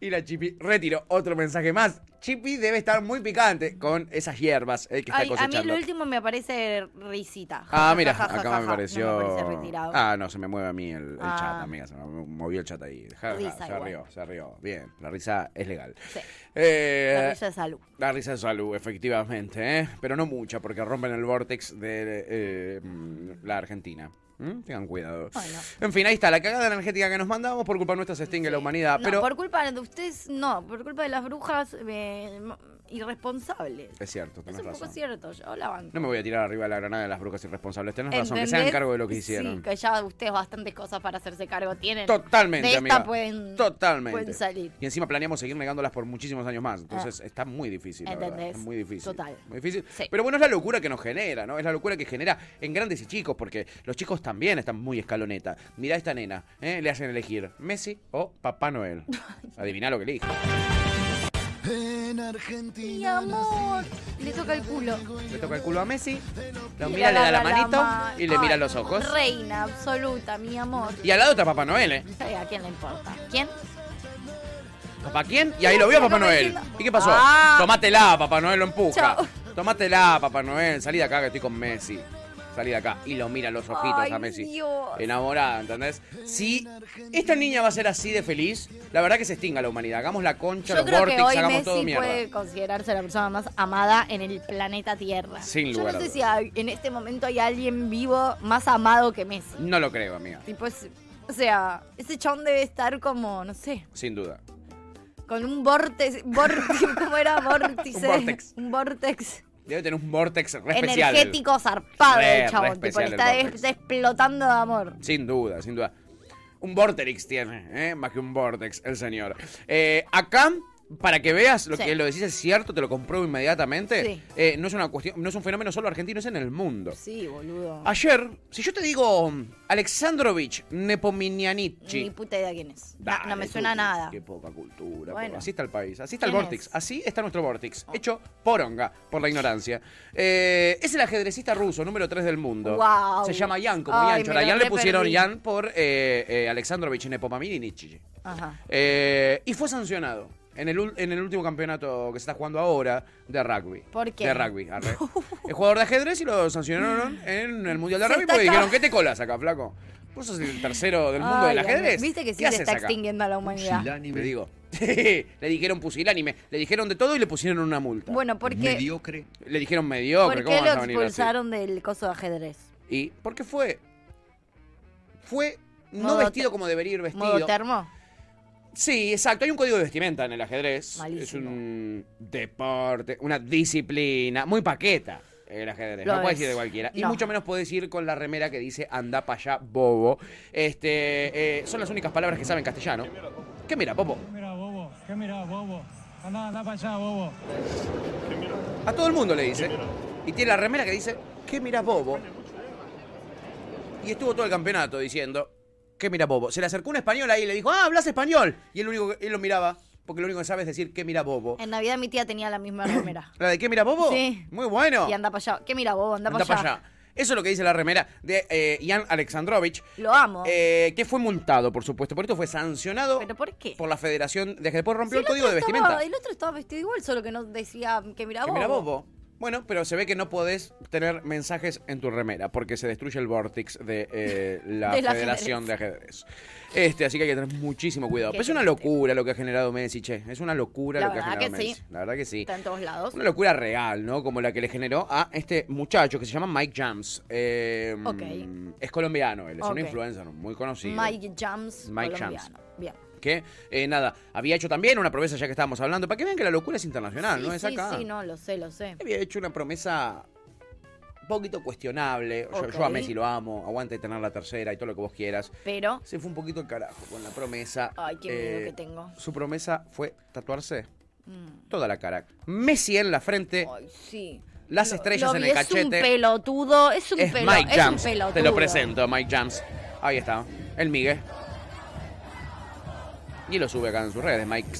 Y la Chipi retiró otro mensaje más. Chipi debe estar muy picante con esas hierbas eh, que está Ay, a mí lo último me aparece risita. Ah, mira, ja, ja, ja, acá me pareció. No me parece retirado. Ah, no, se me mueve a mí el, el Ah. chat, amiga. Se me movió el chat ahí. Risa se rió, se rió. Bien, la risa es legal. Sí. Eh, La risa de salud. la risa de salud, efectivamente, ¿eh? pero no mucha, porque rompen el vortex de eh, mm, la Argentina. ¿Mm? Tengan cuidado. Bueno. En fin, ahí está, la cagada energética que nos mandamos por culpa nuestra se extingue la humanidad. No, pero por culpa de ustedes, no, por culpa de las brujas eh, irresponsables. es cierto, Es tenés un poco cierto, yo la banco. No me voy a tirar arriba de la granada de las brujas irresponsables. Tenés razón, que se ¿Entendés? hagan cargo de lo que hicieron. Sí, que ya ustedes bastantes cosas para hacerse cargo tienen. Totalmente, De esta amiga. pueden, Totalmente. pueden salir. Y encima planeamos seguir negándolas por muchísimos años más. Entonces está muy difícil. la verdad. ¿Entendés? Es muy difícil. Total. Muy difícil. Sí. Pero bueno, es la locura que nos genera, ¿no? Es la locura que genera en grandes y chicos, porque los chicos también están muy escaloneta. Mirá a esta nena, ¿eh? le hacen elegir Messi o Papá Noel. *laughs* Adiviná lo que elige. En Mi Argentina. amor, le toca el culo. Le toca el culo a Messi, lo mira, le da la manito y le mira Ay, los ojos. Reina absoluta, mi amor. Y al lado está Papá Noel, ¿eh? *laughs* ¿A quién le importa? ¿Quién? ¿Papá quién? Y ahí lo vio Papá Noel. ¿Y qué pasó? ah. Tomátela, Papá Noel lo empuja. Chao. Tomátela, Papá Noel. Salí de acá que estoy con Messi. Salí de acá. Y lo mira los ojitos Ay, a Messi. Dios. Enamorada, ¿entendés? Si esta niña va a ser así de feliz, la verdad que se extinga la humanidad. Hagamos la concha, Yo los creo vortex, que hoy hagamos todo Messi mierda. puede considerarse la persona más amada en el planeta Tierra. Sin Yo lugar no a sé si hay- en este momento hay alguien vivo más amado que Messi. No lo creo, amiga. Tipo, es- o sea, ese chabón debe estar como, no sé, Sin duda. con un vortex, vortex *laughs* ¿cómo era? Vórtice. Un vortex. Un vortex Debe tener un vortex re especial. energético zarpado Re, el chabón. Tipo, le está des- explotando de amor. Sin duda, sin duda. Un vortex tiene, ¿eh? más que un vortex, el señor. Eh, acá, para que veas lo Sí. que lo decís es cierto, te lo compruebo inmediatamente. Sí. Eh, no es una cuestión, no es un fenómeno solo argentino, es en el mundo. Sí, boludo. Ayer, si yo te digo Alexandrovich Ni Nepomnianichi. puta idea quién es. No, Dale, no me tú, suena a nada. Qué poca cultura. Bueno. Así está el país. Así está el ¿Quién Vortex. es? Así está nuestro Vortex. Hecho poronga por la ignorancia. Eh, es el ajedrecista ruso número 3 del mundo. Guau. Se llama Jan, como Ay, Yancho. me A lo Jan le pusieron perdí. Jan por eh, eh, Alexandrovich Nepomnianichi. Ajá. Y fue sancionado. En el, ul- en el último campeonato que se está jugando ahora de rugby. ¿Por qué? De rugby, arre. *laughs* El jugador de ajedrez y lo sancionaron *laughs* en el Mundial de Se Rugby porque dijeron, ¿qué te colas acá, flaco? Vos sos el tercero del mundo Ay, del ajedrez. Viste que sí ¿Qué se está acá? extinguiendo a la humanidad. Le digo. *laughs* le dijeron pusilánime, le dijeron de todo y le pusieron una multa. Bueno, porque Mediocre. Le dijeron mediocre, ¿por ¿cómo qué lo a venir así? expulsaron del coso de ajedrez? Y porque fue fue no Modo vestido como debería ir ¿Modo vestido. termo? Sí, exacto. Hay un código de vestimenta en el ajedrez. Malísimo. Es un deporte, una disciplina, muy paqueta. El ajedrez, Lo no puedes es. ir de cualquiera. Y mucho menos puedes ir con la remera que dice anda pa' allá, bobo. Este, eh, son las únicas palabras que saben castellano. ¿Qué mira, bobo? Mira, bobo. ¿Qué mira, bobo? Anda, anda para allá, bobo. A todo el mundo le dice. Y tiene la remera que dice, ¿qué mira, bobo? Y estuvo todo el campeonato diciendo, ¿qué mira, bobo? Se le acercó un español ahí y le dijo, ah, hablas español. Y él, único, que- él lo miraba, porque lo único que sabe es decir, ¿qué mira, bobo? En Navidad mi tía tenía la misma remera. *laughs* ¿La de qué mira, bobo? Sí. Muy bueno. Y anda para allá. ¿Qué mira, bobo? Anda, Anda para pa' allá. Eso es lo que dice la remera de eh, Jan Alexandrovich, Lo amo. eh, que fue multado, por supuesto. Por esto fue sancionado ¿Pero por qué? por la Federación de que después rompió el código de vestimenta. estaba- el otro estaba vestido igual, solo que no decía que mira Que bobo. mira bobo. Bueno, pero se ve que no podés tener mensajes en tu remera porque se destruye el vortex de eh, *laughs* la Federación de Ajedrez. Este, así que hay que tener muchísimo cuidado. Pero es una locura lo que ha generado Messi, che. Es una locura La lo que ha generado que sí. Messi. La verdad que sí. Está en todos lados. Una locura real, ¿no? Como la que le generó a este muchacho que se llama Mike Jams. Eh, Ok. Es colombiano, él es un influencer muy conocido. Mike Jams. Mike colombiano. Bien. Que, eh, nada, había hecho también una promesa ya que estábamos hablando. Para que vean que la locura es internacional, sí, ¿no? Es sí, acá. sí, no, lo sé, lo sé. Había hecho una promesa un poquito cuestionable. Yo, yo a. Messi lo amo, aguante tener la tercera y todo lo que vos quieras. Pero, Se fue un poquito el carajo con la promesa. ay, qué miedo Eh, que tengo. Su promesa fue tatuarse Mm. toda la cara. Messi en la frente, Ay, sí. las estrellas lo en vi, el Es un cachete. pelotudo, es un, es pelo, Mike es un pelotudo. Te lo presento, Mike Jams. Ahí está, el Migue. Y lo sube acá en sus redes, Mike.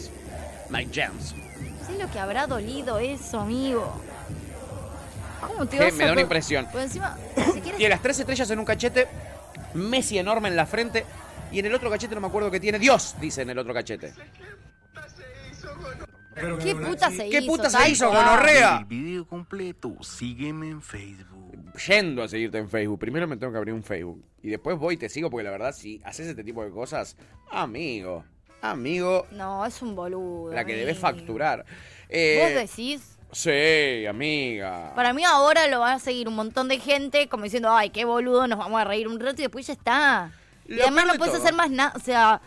Mike Jams. ¿Sabes lo que habrá dolido eso, amigo? ¿Cómo te vas me a da una impresión. Pues encima, *coughs* si quieres... Tiene las tres estrellas en un cachete, Messi enorme en la frente y en el otro cachete no me acuerdo qué tiene. Dios, dice en el otro cachete. ¿Qué puta se ¿Qué hizo? puta se hizo, gonorrea? El video completo, sígueme en Facebook. Yendo a seguirte en Facebook. Primero me tengo que abrir un Facebook. Y después voy y te sigo porque la verdad, si haces este tipo de cosas, amigo, amigo, No, es un boludo. la que debes facturar. ¿Vos Eh, decís? Sí, amiga. Para mí ahora lo van a seguir un montón de gente como diciendo, ay, qué boludo, nos vamos a reír un rato y después ya está. y además no de puedes hacer más nada, o sea,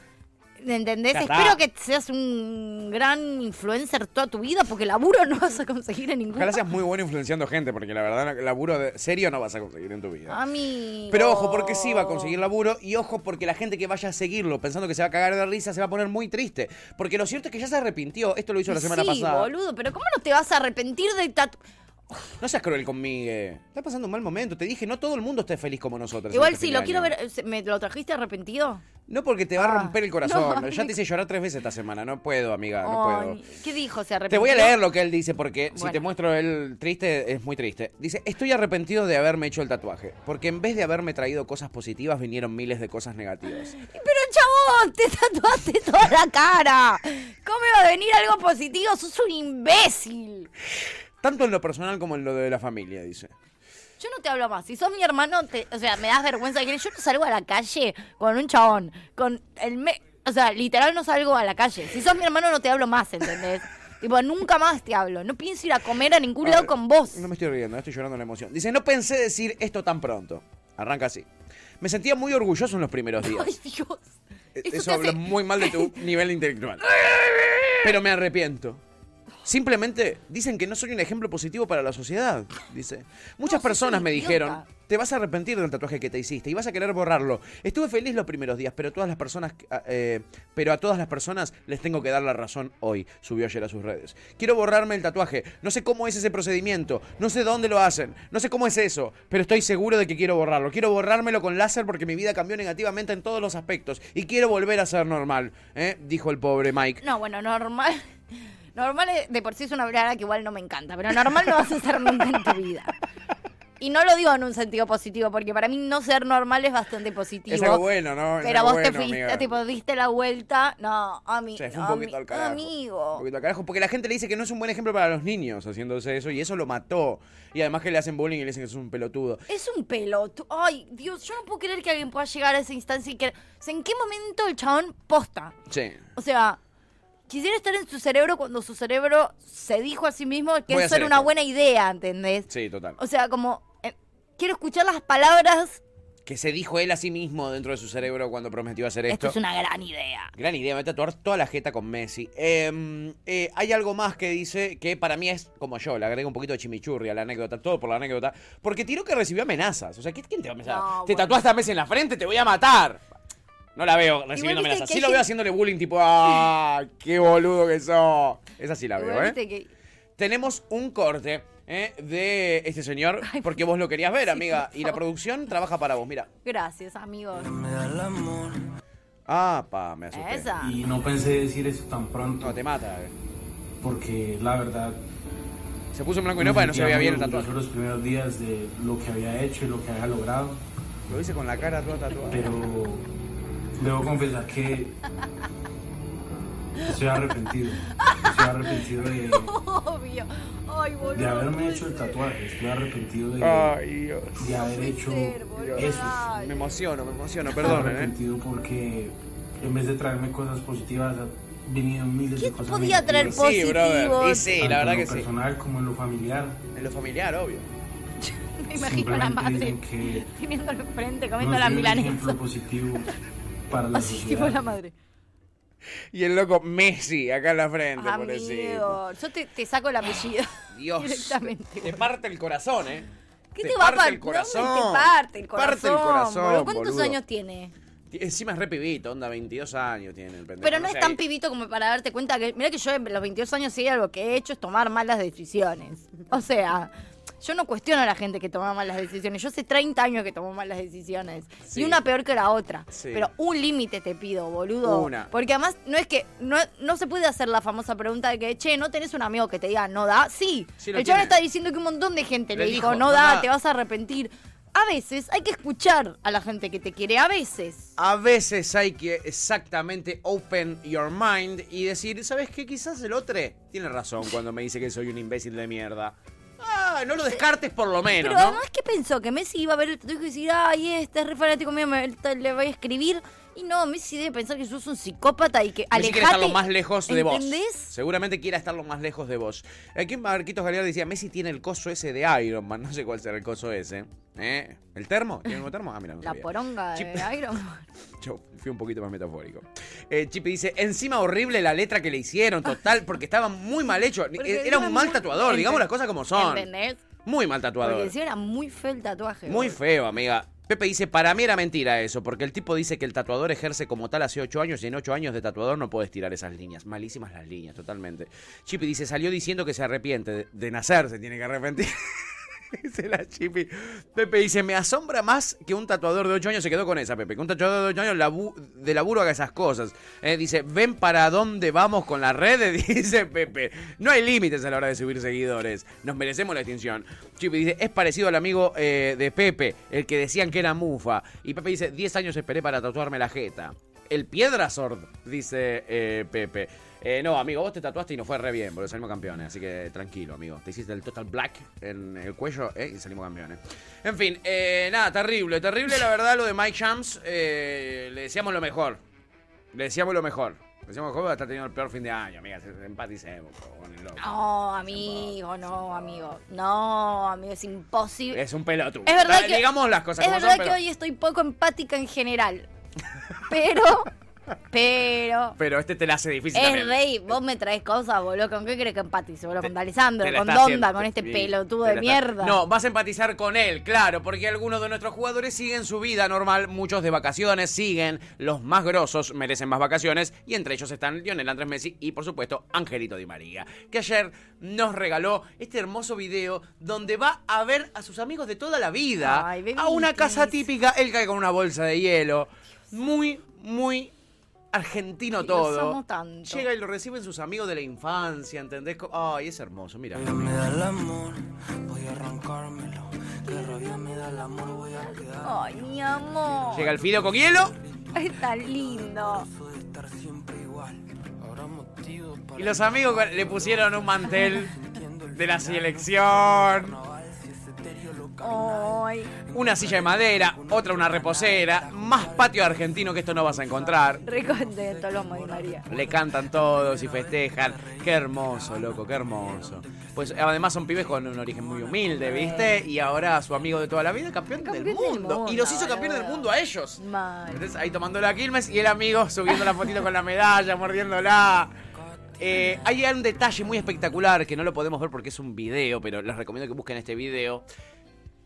¿entendés? Ya está. Espero que seas un gran influencer toda tu vida porque laburo no vas a conseguir en ningún Ojalá seas muy bueno influenciando gente porque la verdad, laburo de- serio no vas a conseguir en tu vida. Amigo. Pero ojo, porque sí va a conseguir laburo y ojo porque la gente que vaya a seguirlo pensando que se va a cagar de risa se va a poner muy triste. Porque lo cierto es que ya se arrepintió. Esto lo hizo la semana sí, pasada. boludo, pero ¿cómo no te vas a arrepentir de. No seas cruel conmigo. Está pasando un mal momento. Te dije, no todo el mundo esté feliz como nosotros. Igual este si lo quiero ver, ¿se- ¿me lo trajiste arrepentido? No porque te va a Ah, romper el corazón. *laughs* no, ya te hice llorar tres veces esta semana. No puedo, amiga. No puedo. ¿Qué dijo? ¿Se arrepintió? Te voy a leer lo que él dice porque si te muestro él triste es muy triste. Dice, estoy arrepentido de haberme hecho el tatuaje, porque en vez de haberme traído cosas positivas vinieron miles de cosas negativas. Pero chabón, te tatuaste *laughs* toda la cara. ¿Cómo va a venir algo positivo? Sos un imbécil. Tanto en lo personal como en lo de la familia, dice. Yo no te hablo más. Si sos mi hermano, te- o sea, me das vergüenza. Yo no salgo a la calle con un chabón. Con el me... O sea, literal no salgo a la calle. Si sos mi hermano, no te hablo más, ¿entendés? *laughs* tipo, nunca más te hablo. No pienso ir a comer a ningún A lado ver, con vos. No me estoy riendo, estoy llorando la emoción. Dice, no pensé decir esto tan pronto. Arranca así. Me sentía muy orgulloso en los primeros *laughs* días. Ay, Dios. Eh, Eso Eso, te habla hace- muy mal de tu *laughs* nivel intelectual. Pero me arrepiento. Simplemente dicen que no soy un ejemplo positivo para la sociedad, dice. Muchas personas me idiota. dijeron, te vas a arrepentir del tatuaje que te hiciste y vas a querer borrarlo. Estuve feliz los primeros días, pero todas las personas, ah, eh, pero a todas las personas les tengo que dar la razón hoy, subió ayer a sus redes. Quiero borrarme el tatuaje. No sé cómo es ese procedimiento, no sé dónde lo hacen, no sé cómo es eso, pero estoy seguro de que quiero borrarlo. Quiero borrármelo con láser porque mi vida cambió negativamente en todos los aspectos y quiero volver a ser normal, ¿eh? dijo el pobre Mike. No, bueno, normal. Normal es- de por sí es una palabra que igual no me encanta, pero normal no vas a ser nunca en tu vida. Y no lo digo en un sentido positivo, porque para mí no ser normal es bastante positivo. Es algo bueno, ¿no? Es Pero vos te fuiste, tipo, diste la vuelta. No, ami, Se fue un poquito al carajo. Un amigo. poquito al carajo, porque la gente le dice que no es un buen ejemplo para los niños haciéndose eso y eso lo mató. Y además que le hacen bullying y le dicen que es un pelotudo. Es un pelotudo. Ay, Dios, yo no puedo creer que alguien pueda llegar a esa instancia y que... O sea, ¿en qué momento el chabón posta? Sí. O sea, quisiera estar en su cerebro cuando su cerebro se dijo a sí mismo que Voy eso era una esto. buena idea, ¿entendés? Sí, total. O sea, como... eh, quiero escuchar las palabras. Que se dijo él a sí mismo dentro de su cerebro cuando prometió hacer Esto esto. es una gran idea. Gran idea, me voy a tatuar toda la jeta con Messi. Eh, eh, hay algo más que dice que para mí es como yo, le agrego un poquito de chimichurri a la anécdota, todo por la anécdota, porque tiró que recibió amenazas. O sea, ¿qué- ¿quién te va a amenazar? No, te bueno. tatuaste a Messi en la frente, te voy a matar. No la veo recibiendo amenazas. Sí lo veo haciéndole bullying tipo, ¡ah! *laughs* ¡Qué boludo que sos! Esa sí la veo, ¿eh? que- Tenemos un corte ¿eh? de este señor, porque vos lo querías ver, sí, amiga. Y la producción trabaja para vos, mira. Gracias, amigos. Ah, pa, me asusté. Esa. Y no pensé decir eso tan pronto, No, te mata. eh. porque la verdad... Se puso en blanco y no para que no se veía bien el tatuaje. los primeros días de lo que había hecho y lo que había logrado, Lo hice con la cara toda tatuada. pero debo confesar que estoy arrepentido. Estoy arrepentido de, *laughs* Obvio. Ay, boludo. de haberme hecho el tatuaje. Estoy arrepentido de, Ay, Dios. de haber hecho ser, boludo. eso. Ay. Me emociono, me emociono, Estoy perdonen, ¿eh? arrepentido porque en vez de traerme cosas positivas, ha venido miles ¿Qué de cosas podía traer negativas, Sí, brother. Positivo. Y sí, tanto la verdad en que lo sí. personal como en lo familiar. En lo familiar, obvio. *laughs* Me imagino a la Simplemente madre dicen que *laughs* teniéndolo enfrente, no comiendo soy la ejemplo milanesa. positivo para la Así tipo sociedad. la madre. Y el loco Messi acá en la frente, pobrecito. Amigo, yo te, te saco el apellido Dios. directamente. Te parte el corazón, ¿eh? ¿Qué te, va a partir? el corazón. Te parte el corazón. Parte el corazón, boludo. ¿Cuántos boludo. años tiene? Encima es re pibito, onda, 22 años tiene el pendejo. Pero no es tan pibito como para darte cuenta que. Mira que yo en los 22 años sí algo que he hecho es tomar malas decisiones. O sea, yo no cuestiono a la gente que toma malas decisiones. Yo hace 30 años que tomo malas decisiones. Sí. Y una peor que la otra. Sí. Pero un límite te pido, boludo. Una. Porque además no es que. No, no se puede hacer la famosa pregunta de que, che, ¿no tenés un amigo que te diga no da? Sí. El chaval está diciendo que un montón de gente le, Le dijo, dijo, no no da, da". te vas a arrepentir. A veces hay que escuchar a la gente que te quiere. A veces. A veces hay que exactamente open your mind y decir, ¿sabes qué? Quizás el otro tiene razón cuando me dice que soy un imbécil de mierda. Ah, no lo descartes por lo menos, Pero ¿no? además, ¿qué pensó? Que Messi iba a ver el tatuaje y decir, ay, este es re fanático mío, me, le voy a escribir. Y no, Messi debe pensar que sos un psicópata y que Messi alejate. quiere estar lo más lejos de vos. ¿Entendés? Seguramente quiera estar lo más lejos de vos. Aquí Marquitos Galeano decía, Messi tiene el coso ese de Iron Man. *laughs* No sé cuál será el coso ese. ¿Eh? ¿El termo? ¿Tiene un termo? Ah, mira, no La sabía. poronga Chip- de Iron Man. *laughs* Yo fui un poquito más metafórico. Eh, Chipi dice, encima horrible la letra que le hicieron, total, *laughs* porque estaba muy mal hecho. Porque Era un mal muy- tatuador, digamos las cosas como son. ¿Entendés? Muy mal Porque tatuador. encima era muy feo el tatuaje. Muy feo, amiga. Pepe dice, para mí era mentira eso, porque el tipo dice que el tatuador ejerce como tal hace 8 años y en 8 años de tatuador no puedes tirar esas líneas. Malísimas las líneas, totalmente. Chipi dice, salió diciendo que se arrepiente. De, de nacer se tiene que arrepentir. *laughs* *laughs* dice la Chipi. Pepe dice, me asombra más que un tatuador de 8 años se quedó con esa, Pepe. Que un tatuador de 8 años labu- de laburo haga esas cosas. Eh, dice, ven para dónde vamos con las redes, *laughs* dice Pepe. No hay límites a la hora de subir seguidores. Nos merecemos la extinción. Chipi dice, es parecido al amigo eh, de Pepe, el que decían que era mufa. Y Pepe dice, 10 años esperé para tatuarme la jeta. El Piedra Sword, dice eh, Pepe. Eh, no, amigo, vos te tatuaste y nos fue re bien, porque salimos campeones. Así que tranquilo, amigo. Te hiciste el Total Black en el cuello eh, y salimos campeones. En fin, eh, nada, terrible, terrible la verdad lo de Mike Shams. Le decíamos lo mejor. Le decíamos lo mejor. Le decíamos que está teniendo el peor fin de año, amiga. Empaticemos con el loco. No, amigo, no, amigo. No, amigo, es imposible. Es un pelotudo. Es verdad Da- que- Digamos las cosas Es como verdad son, que pero- hoy estoy poco empática en general. *laughs* Pero, pero. Pero este te la hace difícil Es también. rey, vos me traes cosas, boludo. ¿Con qué crees que empatice, boludo? Con Alessandro, Te con Donda, haciendo- con este pelotudo de está- mierda. No, vas a empatizar con él, claro, porque algunos de nuestros jugadores siguen su vida normal, muchos de vacaciones, siguen, los más grosos merecen más vacaciones, y entre ellos están Lionel Andrés Messi y, por supuesto, Angelito Di María, que ayer nos regaló este hermoso video donde va a ver a sus amigos de toda la vida Ay, a una casa típica, él cae con una bolsa de hielo, muy, muy argentino todo. tanto. Llega y lo reciben sus amigos de la infancia, ¿entendés? Ay, es hermoso, mira. Me da el amor, voy a arrancármelo. Que rabia me da el amor, voy a quedar. Ay, mi amor. Llega el fideo con hielo Está lindo. y los amigos le pusieron un mantel de la selección, Ay, una silla de madera, otra una reposera, más patio argentino que esto no vas a encontrar. re contento los Di María. Le cantan todos y festejan. Qué hermoso, loco, qué hermoso. Pues además son pibes con un origen muy humilde, ¿viste? Y ahora su amigo de toda la vida, campeón, del, Campeón del mundo. mundo, Y los hizo campeón del mundo a ellos. Mal. Entonces ahí tomando la Quilmes y el amigo subiendo la fotito con la medalla, mordiéndola. Eh, hay un detalle muy espectacular que no lo podemos ver porque es un video, pero les recomiendo que busquen este video.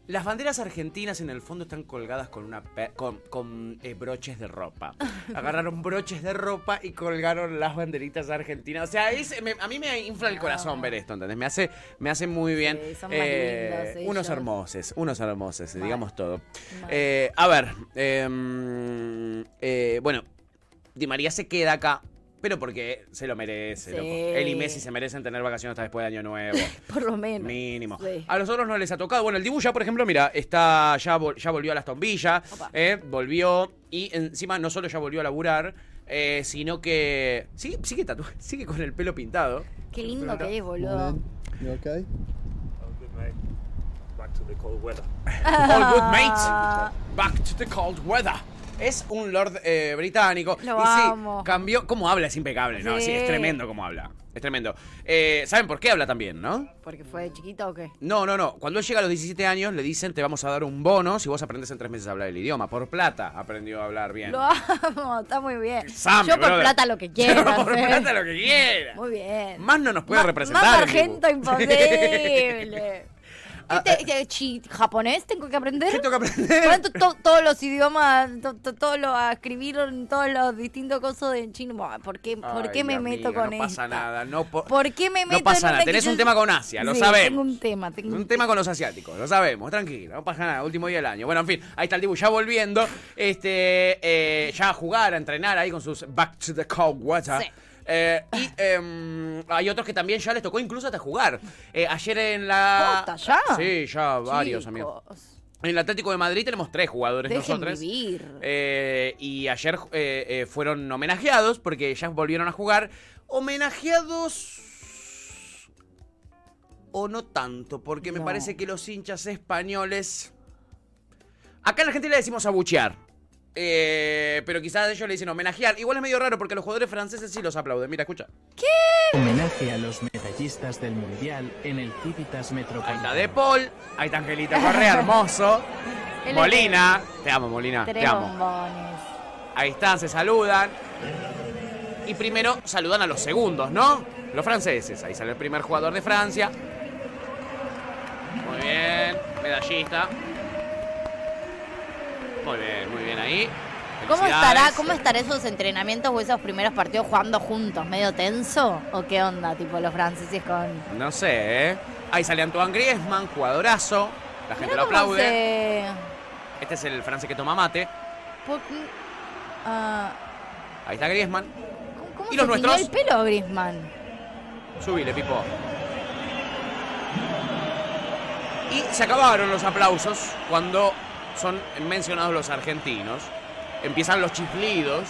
Las banderas argentinas en el fondo están colgadas con una pe- con, con, eh, broches de ropa. *laughs* Agarraron broches de ropa y colgaron las banderitas argentinas. O sea, es- me- a mí me infla el corazón ver esto, ¿entendés? Me hace, me hace muy bien. Sí, son más Eh, lindos unos hermosos, unos hermosos, digamos todo. Eh, a ver, em, eh, bueno, Di María se queda acá, pero porque se lo merece, Sí. loco. Él y Messi se merecen tener vacaciones hasta después de Año Nuevo. *laughs* Por lo menos. Mínimo. Sí. A los otros no les ha tocado. Bueno, el Dibu ya, por ejemplo, mira, está ya, vol- ya volvió a las tombillas, eh, volvió y encima no solo ya volvió a laburar, eh, sino que sigue, sigue, *laughs* sigue con el pelo pintado. Qué lindo que es, boludo. You okay? Back to the cold weather. *laughs* All good, mate. Back to the cold weather. Es un lord eh, británico. Lo y sí, amo. cambió. ¿Cómo habla? Es impecable, ¿no? Sí, Sí. es tremendo cómo habla. Es tremendo. Eh, ¿Saben por qué habla también, no? ¿Porque fue de chiquito o qué? No, no, no. Cuando él llega a los 17 años, le dicen: Te vamos a dar un bono si vos aprendes en tres meses a hablar el idioma. Por plata aprendió a hablar bien. Lo amo, está muy bien. Same, Yo por brother. plata lo que *laughs* quiera. por ¿sí? plata lo que quiera. Muy bien. Más no nos puede Ma- representar. Más argento *laughs* imposible. Ah, ¿Qué te- qué chi- ¿Japonés tengo que aprender? ¿Qué tengo que aprender? ¿Cuánto to- todos los idiomas, to- to- todo lo, a escribir todos los distintos cosas de chino? ¿Por qué, por Ay, qué me amiga, meto con no esto? pasa nada. No, po- ¿Por qué me meto no pasa en nada. Tenés que un yo- tema con Asia, lo Sí, sabemos. Tengo un tema, tengo Un tema con los asiáticos, lo sabemos, tranquilo, no pasa nada, último día del año. Bueno, en fin, ahí está el Dibu ya volviendo, este, eh, ya a jugar, a entrenar ahí con sus Back to the Cold Water. Sí. Eh, y em, hay otros que también ya les tocó incluso hasta jugar. Eh, ayer en la... ¿Posta, ya? Sí, ya varios, Chicos, amigos. En el Atlético de Madrid tenemos tres jugadores Dejen nosotros. vivir. Eh, y ayer eh, eh, fueron homenajeados porque ya volvieron a jugar. Homenajeados. O no tanto, porque me No. parece que los hinchas españoles. Acá en la Argentina le decimos abuchear. Eh, pero quizás ellos le dicen homenajear. Igual es medio raro porque los jugadores franceses sí los aplauden. Mira, escucha. Homenaje a los medallistas del Mundial en el Civitas Ahí Metropolitano. está De Paul. Ahí está Angelita Correa, *laughs* hermoso. Molina. Te amo, Molina. Tres Te amo. bombones. Ahí están, se saludan. Y primero saludan a los segundos, ¿no? Los franceses. Ahí sale el primer jugador de Francia. Muy bien, medallista. Muy bien, muy bien ahí. ¿Cómo estará, ¿Cómo estará esos entrenamientos o esos primeros partidos jugando juntos? ¿Medio tenso? ¿O qué onda? Tipo los franceses con. No sé, ¿eh? Ahí sale Antoine Griezmann, jugadorazo. La gente Mirá lo cómo aplaude. se- Este es el francés que toma mate. por- ah, Ahí está Griezmann. ¿Cómo ¿Y se los nuestros? el pelo, Griezmann? Subile, Pipo. Y se acabaron los aplausos cuando son mencionados los argentinos. Empiezan los chiflidos.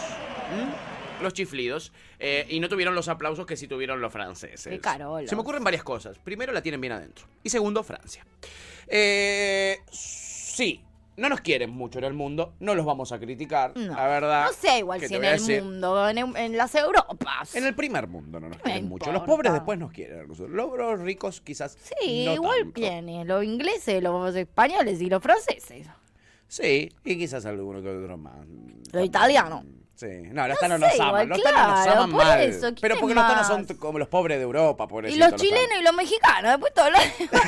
los chiflidos eh, y no tuvieron los aplausos que sí tuvieron los franceses. Qué carolos. Se me ocurren varias cosas. Primero, la tienen bien adentro. Y segundo, Francia. Eh, sí, no nos quieren mucho en el mundo, no los vamos a criticar, No. la verdad. No sé igual ¿qué si en el decir? mundo, en, en las Europas. En el primer mundo no nos quieren mucho. Los pobres después nos quieren. Los, los ricos quizás Sí, no igual tanto. los ingleses, los españoles y los franceses. Sí, y quizás alguno que otro más. Los italianos. Sí, no, los No tanos nos aman, los tanos nos claro, aman por mal. eso, pero ¿quién porque los tanos son como los pobres de Europa, por Y los chilenos y los mexicanos, después todos los *laughs*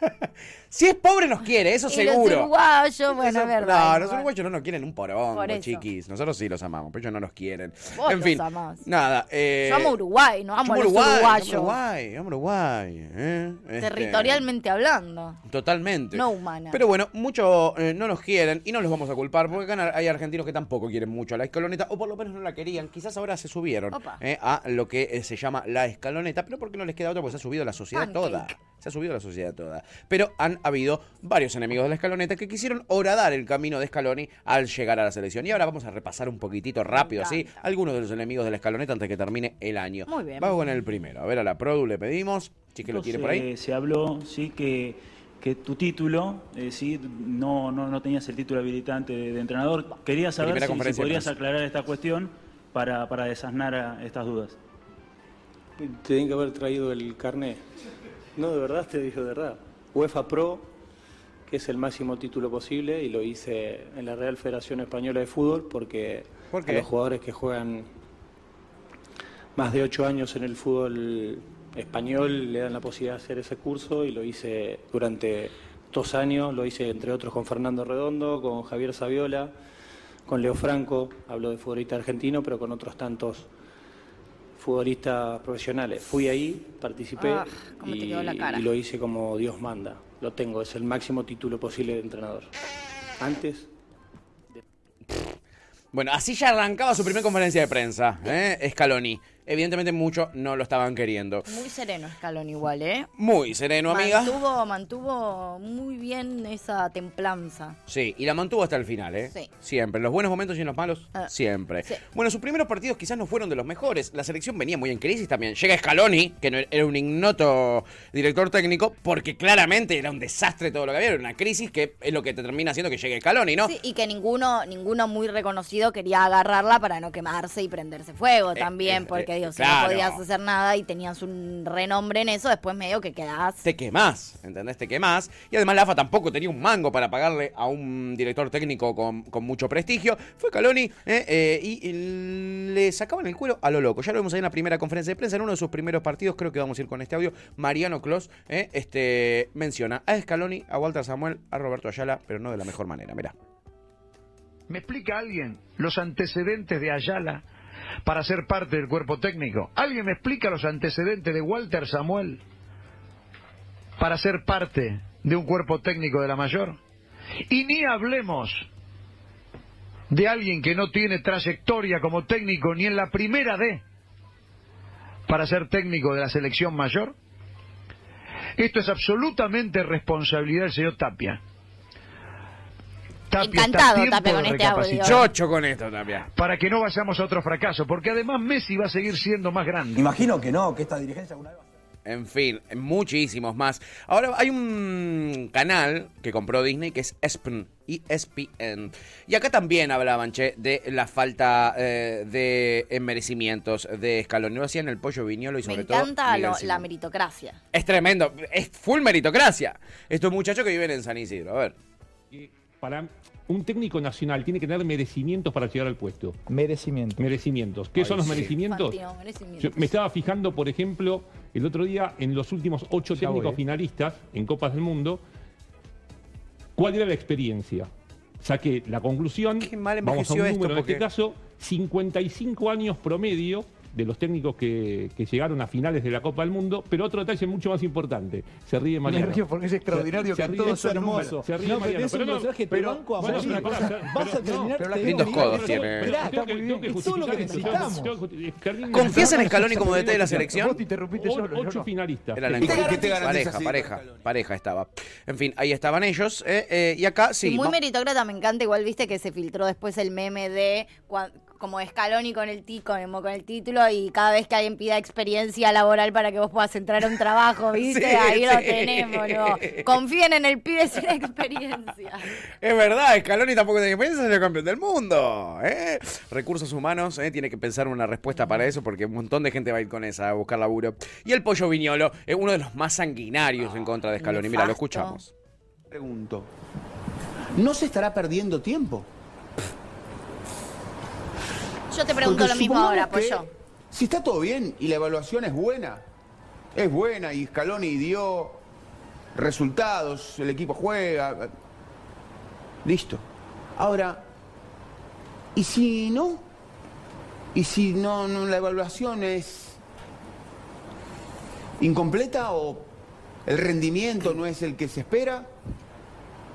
*laughs* *laughs* Si es pobre nos quiere, eso y seguro. los uruguayos, bueno, es verdad. No, los uruguayos no nos quieren un porongo, Por chiquis. Nosotros sí los amamos, pero ellos no nos quieren. Vos en los fin, amás. nada. Eh, Yo amo Uruguay, no amo a los Uruguay, uruguayos. amo Uruguay, amo Uruguay. eh, este, Territorialmente hablando. Totalmente. No humana. Pero bueno, muchos eh, no nos quieren y no los vamos a culpar porque acá hay argentinos que tampoco quieren mucho a la escaloneta o por lo menos no la querían. Quizás ahora se subieron eh, a lo que eh, se llama la escaloneta, pero porque no les queda otra porque se ha subido la sociedad Pancake. toda. Se ha subido la sociedad toda. Pero han habido varios enemigos de la escaloneta que quisieron horadar el camino de Scaloni al llegar a la selección. Y ahora vamos a repasar un poquitito rápido, así, algunos de los enemigos de la escaloneta antes que termine el año. Muy bien. Vamos con el primero. A ver, a la Produ le pedimos. Si que lo tiene por ahí. Se, habló, sí, que, que tu título, eh, sí, no, no, no tenías el título habilitante de, de entrenador. Quería saber si, podrías aclarar esta cuestión para, para desasnar a estas dudas. Tienen que haber traído el carné. No, de verdad, te digo de verdad. UEFA Pro, que es el máximo título posible, y lo hice en la Real Federación Española de Fútbol porque ¿Por qué? a los jugadores que juegan más de ocho años en el fútbol español le dan la posibilidad de hacer ese curso y lo hice durante dos años, lo hice entre otros con Fernando Redondo, con Javier Saviola, con Leo Franco, hablo de futbolista argentino, pero con otros tantos futbolistas profesionales. Fui ahí, participé Ah, cómo te y, quedó la cara. y lo hice como Dios manda. Lo tengo, es el máximo título posible de entrenador. Antes Bueno, así ya arrancaba su primera conferencia de prensa, ¿eh? Scaloni. Evidentemente muchos no lo estaban queriendo. Muy sereno Scaloni igual, ¿eh? Muy sereno, amiga. Mantuvo, mantuvo muy bien esa templanza. Sí, y la mantuvo hasta el final, ¿eh? Sí. Siempre. En los buenos momentos y en los malos, Ah, siempre. sí. Bueno, sus primeros partidos quizás no fueron de los mejores. La selección venía muy en crisis también. Llega Scaloni, que no- era un ignoto director técnico, porque claramente era un desastre todo lo que había. Era una crisis que es lo que te termina haciendo que llegue Scaloni, ¿no? Sí, y que ninguno, ninguno muy reconocido quería agarrarla para no quemarse y prenderse fuego también, eh, porque si claro. no podías hacer nada y tenías un renombre en eso, después medio que quedás. te quemás, ¿entendés? Te quemás. Y además la AFA tampoco tenía un mango para pagarle a un director técnico con, con mucho prestigio. Fue Caloni ¿eh? Eh, y, y le sacaban el cuero a lo loco. Ya lo vimos ahí en la primera conferencia de prensa, en uno de sus primeros partidos, creo que vamos a ir con este audio. Mariano Clos ¿eh? este, menciona a Scaloni, a Walter Samuel, a Roberto Ayala, pero no de la mejor manera. Mirá. ¿Me explica alguien los antecedentes de Ayala para ser parte del cuerpo técnico? ¿Alguien me explica los antecedentes de Walter Samuel para ser parte de un cuerpo técnico de la mayor? Y ni hablemos de alguien que no tiene trayectoria como técnico ni en la primera D para ser técnico de la selección mayor. Esto es absolutamente responsabilidad del señor Tapia. Tapia está Encantado, tiempo Tapia, con este audio. Chocho con esto también. para que no vayamos a otro fracaso, porque además Messi va a seguir siendo más grande. Imagino que no, que esta dirigencia alguna vez... En fin, muchísimos más. Ahora hay un canal que compró Disney que es ESPN, ESPN. Y acá también hablaban, che, de la falta eh, de merecimientos de Scaloni. Lo hacían el Pollo Viñolo y Me sobre todo encanta Miguel lo- la meritocracia. Es tremendo, es full meritocracia. Estos muchachos que viven en San Isidro, a ver. Para un técnico nacional tiene que tener merecimientos para llegar al puesto. Merecimientos. Merecimientos. ¿Qué Ay, son los sí. merecimientos? Fantino, merecimientos. Yo me estaba fijando, por ejemplo, el otro día en los últimos ocho Ya técnicos voy, eh. finalistas en Copas del Mundo, ¿cuál era la experiencia? Saqué la conclusión, vamos a un número, esto, en este caso, 55 años promedio de los técnicos que, que llegaron a finales de la Copa del Mundo, pero otro detalle mucho más importante, se ríe Mariano. Me río porque es extraordinario Se- se que ríe son número, hermosos. Se ríe No, Mariano, es un pero no, te pero- banco a bueno, Vas a terminar no, Lindos codos tiene. Es todo lo que necesitamos. ¿Confías en Scaloni como DT de la selección? Vos te interrumpiste yo. O- Ocho finalistas. Era la ¿Qué te encuesta. garantiza pareja, pareja, pareja estaba. En fin, ahí estaban ellos. eh, eh, y acá sí. muy meritócrata, me encanta. Igual viste que se filtró después el meme de como Scaloni con el, ti- con, el, con el título y cada vez que alguien pida experiencia laboral para que vos puedas entrar a un trabajo, *laughs* ¿viste? Sí, Ahí lo tenemos, ¿no? Confíen en el pibe sin *laughs* experiencia. Es verdad, Scaloni tampoco tiene experiencia, salió campeón del mundo. ¿eh? Recursos humanos, ¿eh? tiene que pensar una respuesta para eso porque un montón de gente va a ir con esa a buscar laburo. Y el pollo viñolo es uno de los más sanguinarios en contra de Scaloni. Mira, lo escuchamos. Pregunto. ¿No se estará perdiendo tiempo? Yo te pregunto Porque lo mismo ahora, que Pollo. Si está todo bien y la evaluación es buena, es buena y Scaloni dio resultados, el equipo juega, listo. Ahora, ¿y si no? ¿Y si no, no la evaluación es incompleta o el rendimiento no es el que se espera?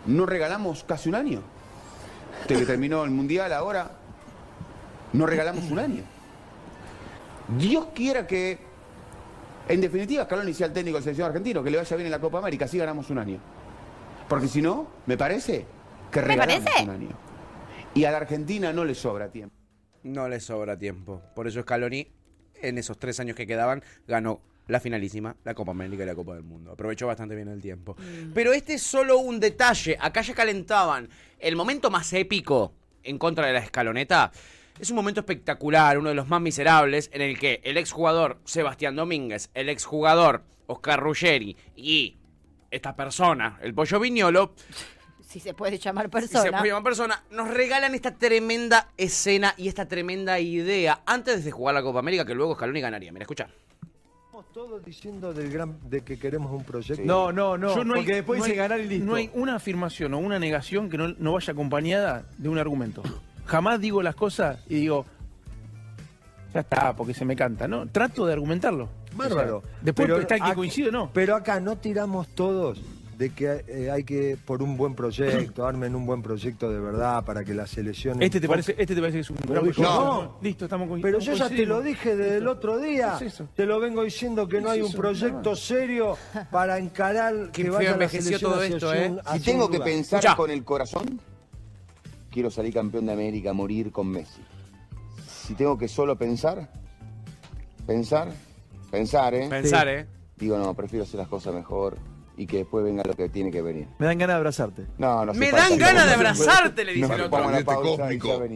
¿No regalamos casi un año? Desde que terminó el Mundial ahora, no regalamos un año. Dios quiera que, en definitiva, Scaloni sea el técnico del selección argentino, que le vaya bien en la Copa América, así ganamos un año. Porque si no, me parece que ¿Me regalamos parece? un año. Y a la Argentina no le sobra tiempo. No le sobra tiempo. Por eso Scaloni, en esos tres años que quedaban, ganó la finalísima, la Copa América y la Copa del Mundo. Aprovechó bastante bien el tiempo. Pero este es solo un detalle. Acá ya calentaban. El momento más épico en contra de la escaloneta es un momento espectacular, uno de los más miserables, en el que el exjugador Sebastián Domínguez, el exjugador Oscar Ruggeri y esta persona, el Pollo Viñolo, Si se puede llamar si persona. se puede llamar persona, nos regalan esta tremenda escena y esta tremenda idea antes de jugar la Copa América que luego Scaloni ganaría. Mira, escucha. Todos diciendo del gran, de que queremos un proyecto. No, no, no. Yo porque después no dice hay- ganar y listo. No hay una afirmación o una negación que no, no vaya acompañada de un argumento. Jamás digo las cosas y digo, ya está, porque se me canta. No, trato de argumentarlo. Bárbaro. O sea, después Pero está el que acá- coincide, no. Pero acá no tiramos todos de que eh, hay que, por un buen proyecto, *clears throat* armen un buen proyecto de verdad para que la selección... Este te parece, este te parece que es un gran proyecto? No. Listo, estamos con- Pero estamos yo ya te lo dije desde el otro día. ¿Qué es eso? Te lo vengo diciendo que no ¿Qué hay es un eso? proyecto serio *laughs* para encarar que vaya la envejeció selección todo esto, un- ¿eh? Si tengo que pensar con el corazón, quiero salir campeón de América, morir con Messi. Si tengo que solo pensar, pensar, pensar, ¿eh? Pensar, ¿eh? Digo, no, prefiero hacer las cosas mejor y que después venga lo que tiene que venir. Me dan ganas de abrazarte. No, no Me dan ganas de No, no, abrazarte, le dice no, el otro.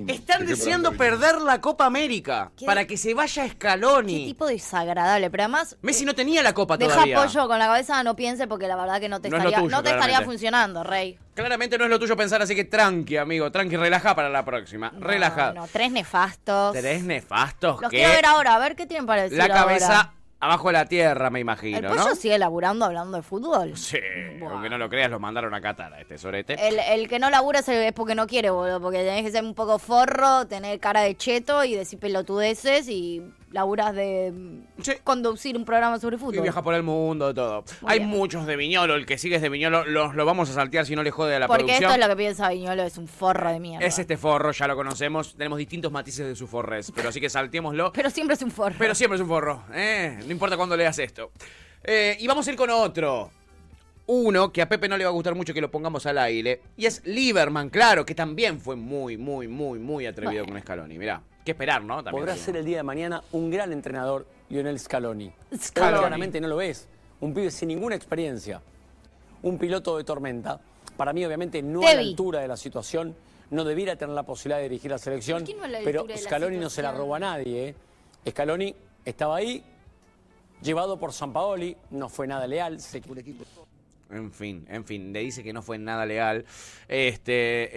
Están deseando perder la Copa América para que se vaya Scaloni. Tipo desagradable, pero además Messi no tenía la Copa deja todavía. pollo con la cabeza, no piense porque la verdad que no te No es lo estaría, tuyo, no te estaría funcionando, Rey. Claramente no es lo tuyo pensar, así que tranqui, amigo, tranqui, relaja para la próxima. relaja. No, tres nefastos. Tres nefastos Los quiero ver ahora, a ver qué tienen para decir la cabeza ahora. Abajo de la tierra, me imagino, ¿El pollo ¿no? sigue laburando hablando de fútbol? Sí, aunque no lo creas, lo mandaron a Qatar a este sorete. El, el que no labura es, el- es porque no quiere, boludo. Porque tenés que ser un poco forro, tener cara de cheto y decir pelotudeces y laburas de mm, conducir un programa sobre Y fútbol. viaja por el mundo, todo. Muy Hay bien. muchos de Viñolo, el que sigue es de Viñolo, los, lo vamos a saltear si no le jode a la Porque producción. esto es lo que piensa Viñolo, es un forro de mierda. Es este forro, ya lo conocemos. Tenemos distintos matices de su forres, pero así que salteémoslo. *laughs* Pero siempre es un forro. Pero siempre es un forro, ¿eh? No importa cuándo leas esto. Eh, y vamos a ir con otro. Uno que a Pepe no le va a gustar mucho que lo pongamos al aire. Y es Lieberman, claro, que también fue muy, muy, muy, muy atrevido con Scaloni. Mirá, qué esperar, ¿no? También Podrá digo. ser el día de mañana un gran entrenador, Lionel Scaloni. Claramente no lo es. Un pibe sin ninguna experiencia. Un piloto de tormenta. Para mí, obviamente, no a la altura de la situación. No debiera tener la posibilidad de dirigir la selección. ¿Por qué no la Pero Scaloni no se la roba a nadie. ¿eh? Scaloni estaba ahí, llevado por San Paoli. No fue nada leal. Se... En fin, en fin, le dice que no fue nada leal. Este,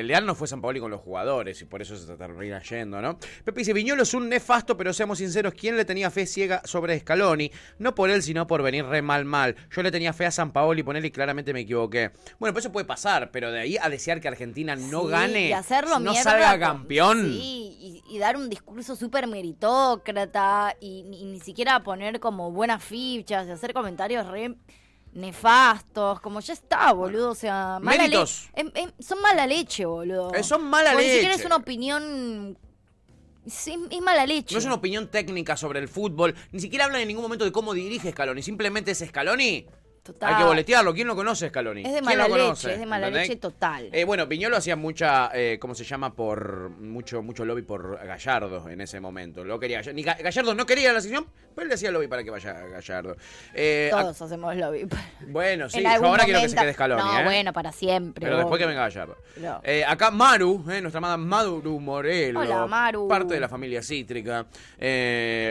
eh, leal no fue San Paoli con los jugadores y por eso se termina yendo, ¿no? Pepe dice, Viñolo es un nefasto, pero seamos sinceros, ¿quién le tenía fe ciega sobre Scaloni? No por él, sino por venir re mal mal. Yo le tenía fe a San Paoli, ponerle y claramente me equivoqué. Bueno, pues eso puede pasar, pero de ahí a desear que Argentina no Sí, gane, y hacerlo no mierda salga campeón. Sí, y, y dar un discurso súper meritócrata y, ni- ni siquiera poner como buenas fichas y hacer comentarios re nefastos, como ya está, boludo, o sea, mala Méritos. em- em, son mala leche, boludo. Eh, son mala Porque Ni siquiera leche. es una opinión... Sí, es mala leche. No es una opinión técnica sobre el fútbol, ni siquiera hablan en ningún momento de cómo dirige Scaloni, simplemente es Scaloni. Total. Hay que boletearlo. ¿Quién lo conoce, Scaloni? Es de ¿Quién mala leche, conoce? es de mala ¿Entendés? leche total. Eh, bueno, Viñolo hacía mucha, eh, ¿cómo se llama? Por mucho mucho lobby por Gallardo en ese momento. Lo quería. Ni Gallardo no quería la sección, pero él le hacía lobby para que vaya Gallardo. Eh, Todos hacemos lobby. bueno, sí, yo ahora quiero que se momento- quede Scaloni, No, bueno, para siempre. Pero después que venga Gallardo. No. Acá Maru, nuestra amada Maru Morelo. Hola, Maru. Parte de la familia cítrica.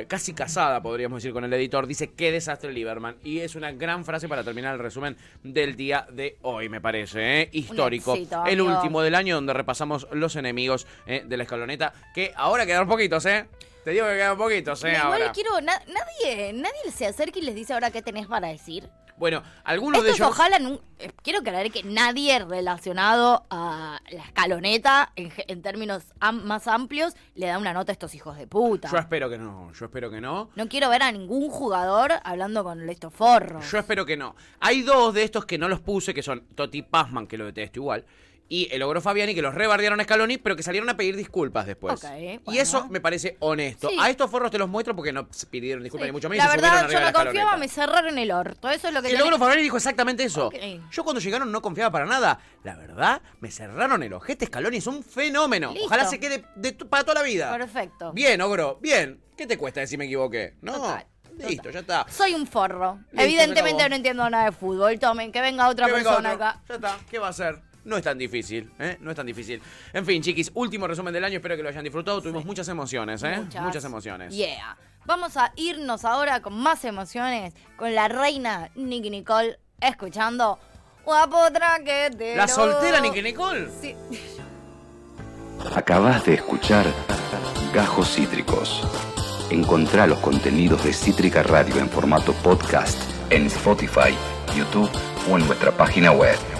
casi casada, podríamos decir, con el editor. Dice, qué desastre Lieberman. Y es una gran frase para terminar el resumen del día de hoy, me parece. eh, Histórico. éxito, el último del año donde repasamos los enemigos eh, de la escaloneta. Que ahora quedaron poquitos, ¿eh? Te digo que quedan poquitos, ¿eh? Igual Ahora. quiero. na- nadie, nadie se acerca y les dice ahora qué tenés para decir. Bueno, algunos de ellos... ojalá eh, quiero creer que nadie relacionado a la escaloneta en, en términos am- más amplios le da una nota a estos hijos de puta. Yo espero que no, yo espero que no. No quiero ver a ningún jugador hablando con estos forros. Yo espero que no. Hay dos de estos que no los puse, que son Toti Pazman, que lo detesto igual, y el Ogro Fabiani, que los rebardearon a Scaloni, pero que salieron a pedir disculpas después. Y eso me parece honesto. Sí. A estos forros te los muestro porque no pidieron disculpas Sí. ni mucho menos. La verdad, yo la confiaba, me cerraron el orto. Eso es lo que Y el Ogro Fabiani dijo exactamente eso. Yo cuando llegaron no confiaba para nada. La verdad, me cerraron el ojete. Scaloni es un fenómeno. Listo. Ojalá se quede de para toda la vida. Perfecto. Bien, Ogro, bien. ¿Qué te cuesta decir me equivoqué? No. Listo, ya está. Soy un forro. Listo, Evidentemente no entiendo nada de fútbol. Tomen, que venga otra Que persona acá. Ya está, ¿qué va a hacer? No es tan difícil, ¿eh? No es tan difícil. En fin, chiquis, último resumen del año, espero que lo hayan disfrutado. Tuvimos muchas emociones, ¿eh? Muchas. emociones. Yeah. Vamos a irnos ahora con más emociones con la reina Nicky Nicole escuchando Guapo Traquetero. ¿La soltera Nicky Nicole? Sí. Acabas de escuchar Gajos Cítricos. Encontrá los contenidos de Cítrica Radio en formato podcast en Spotify, YouTube o en nuestra página web.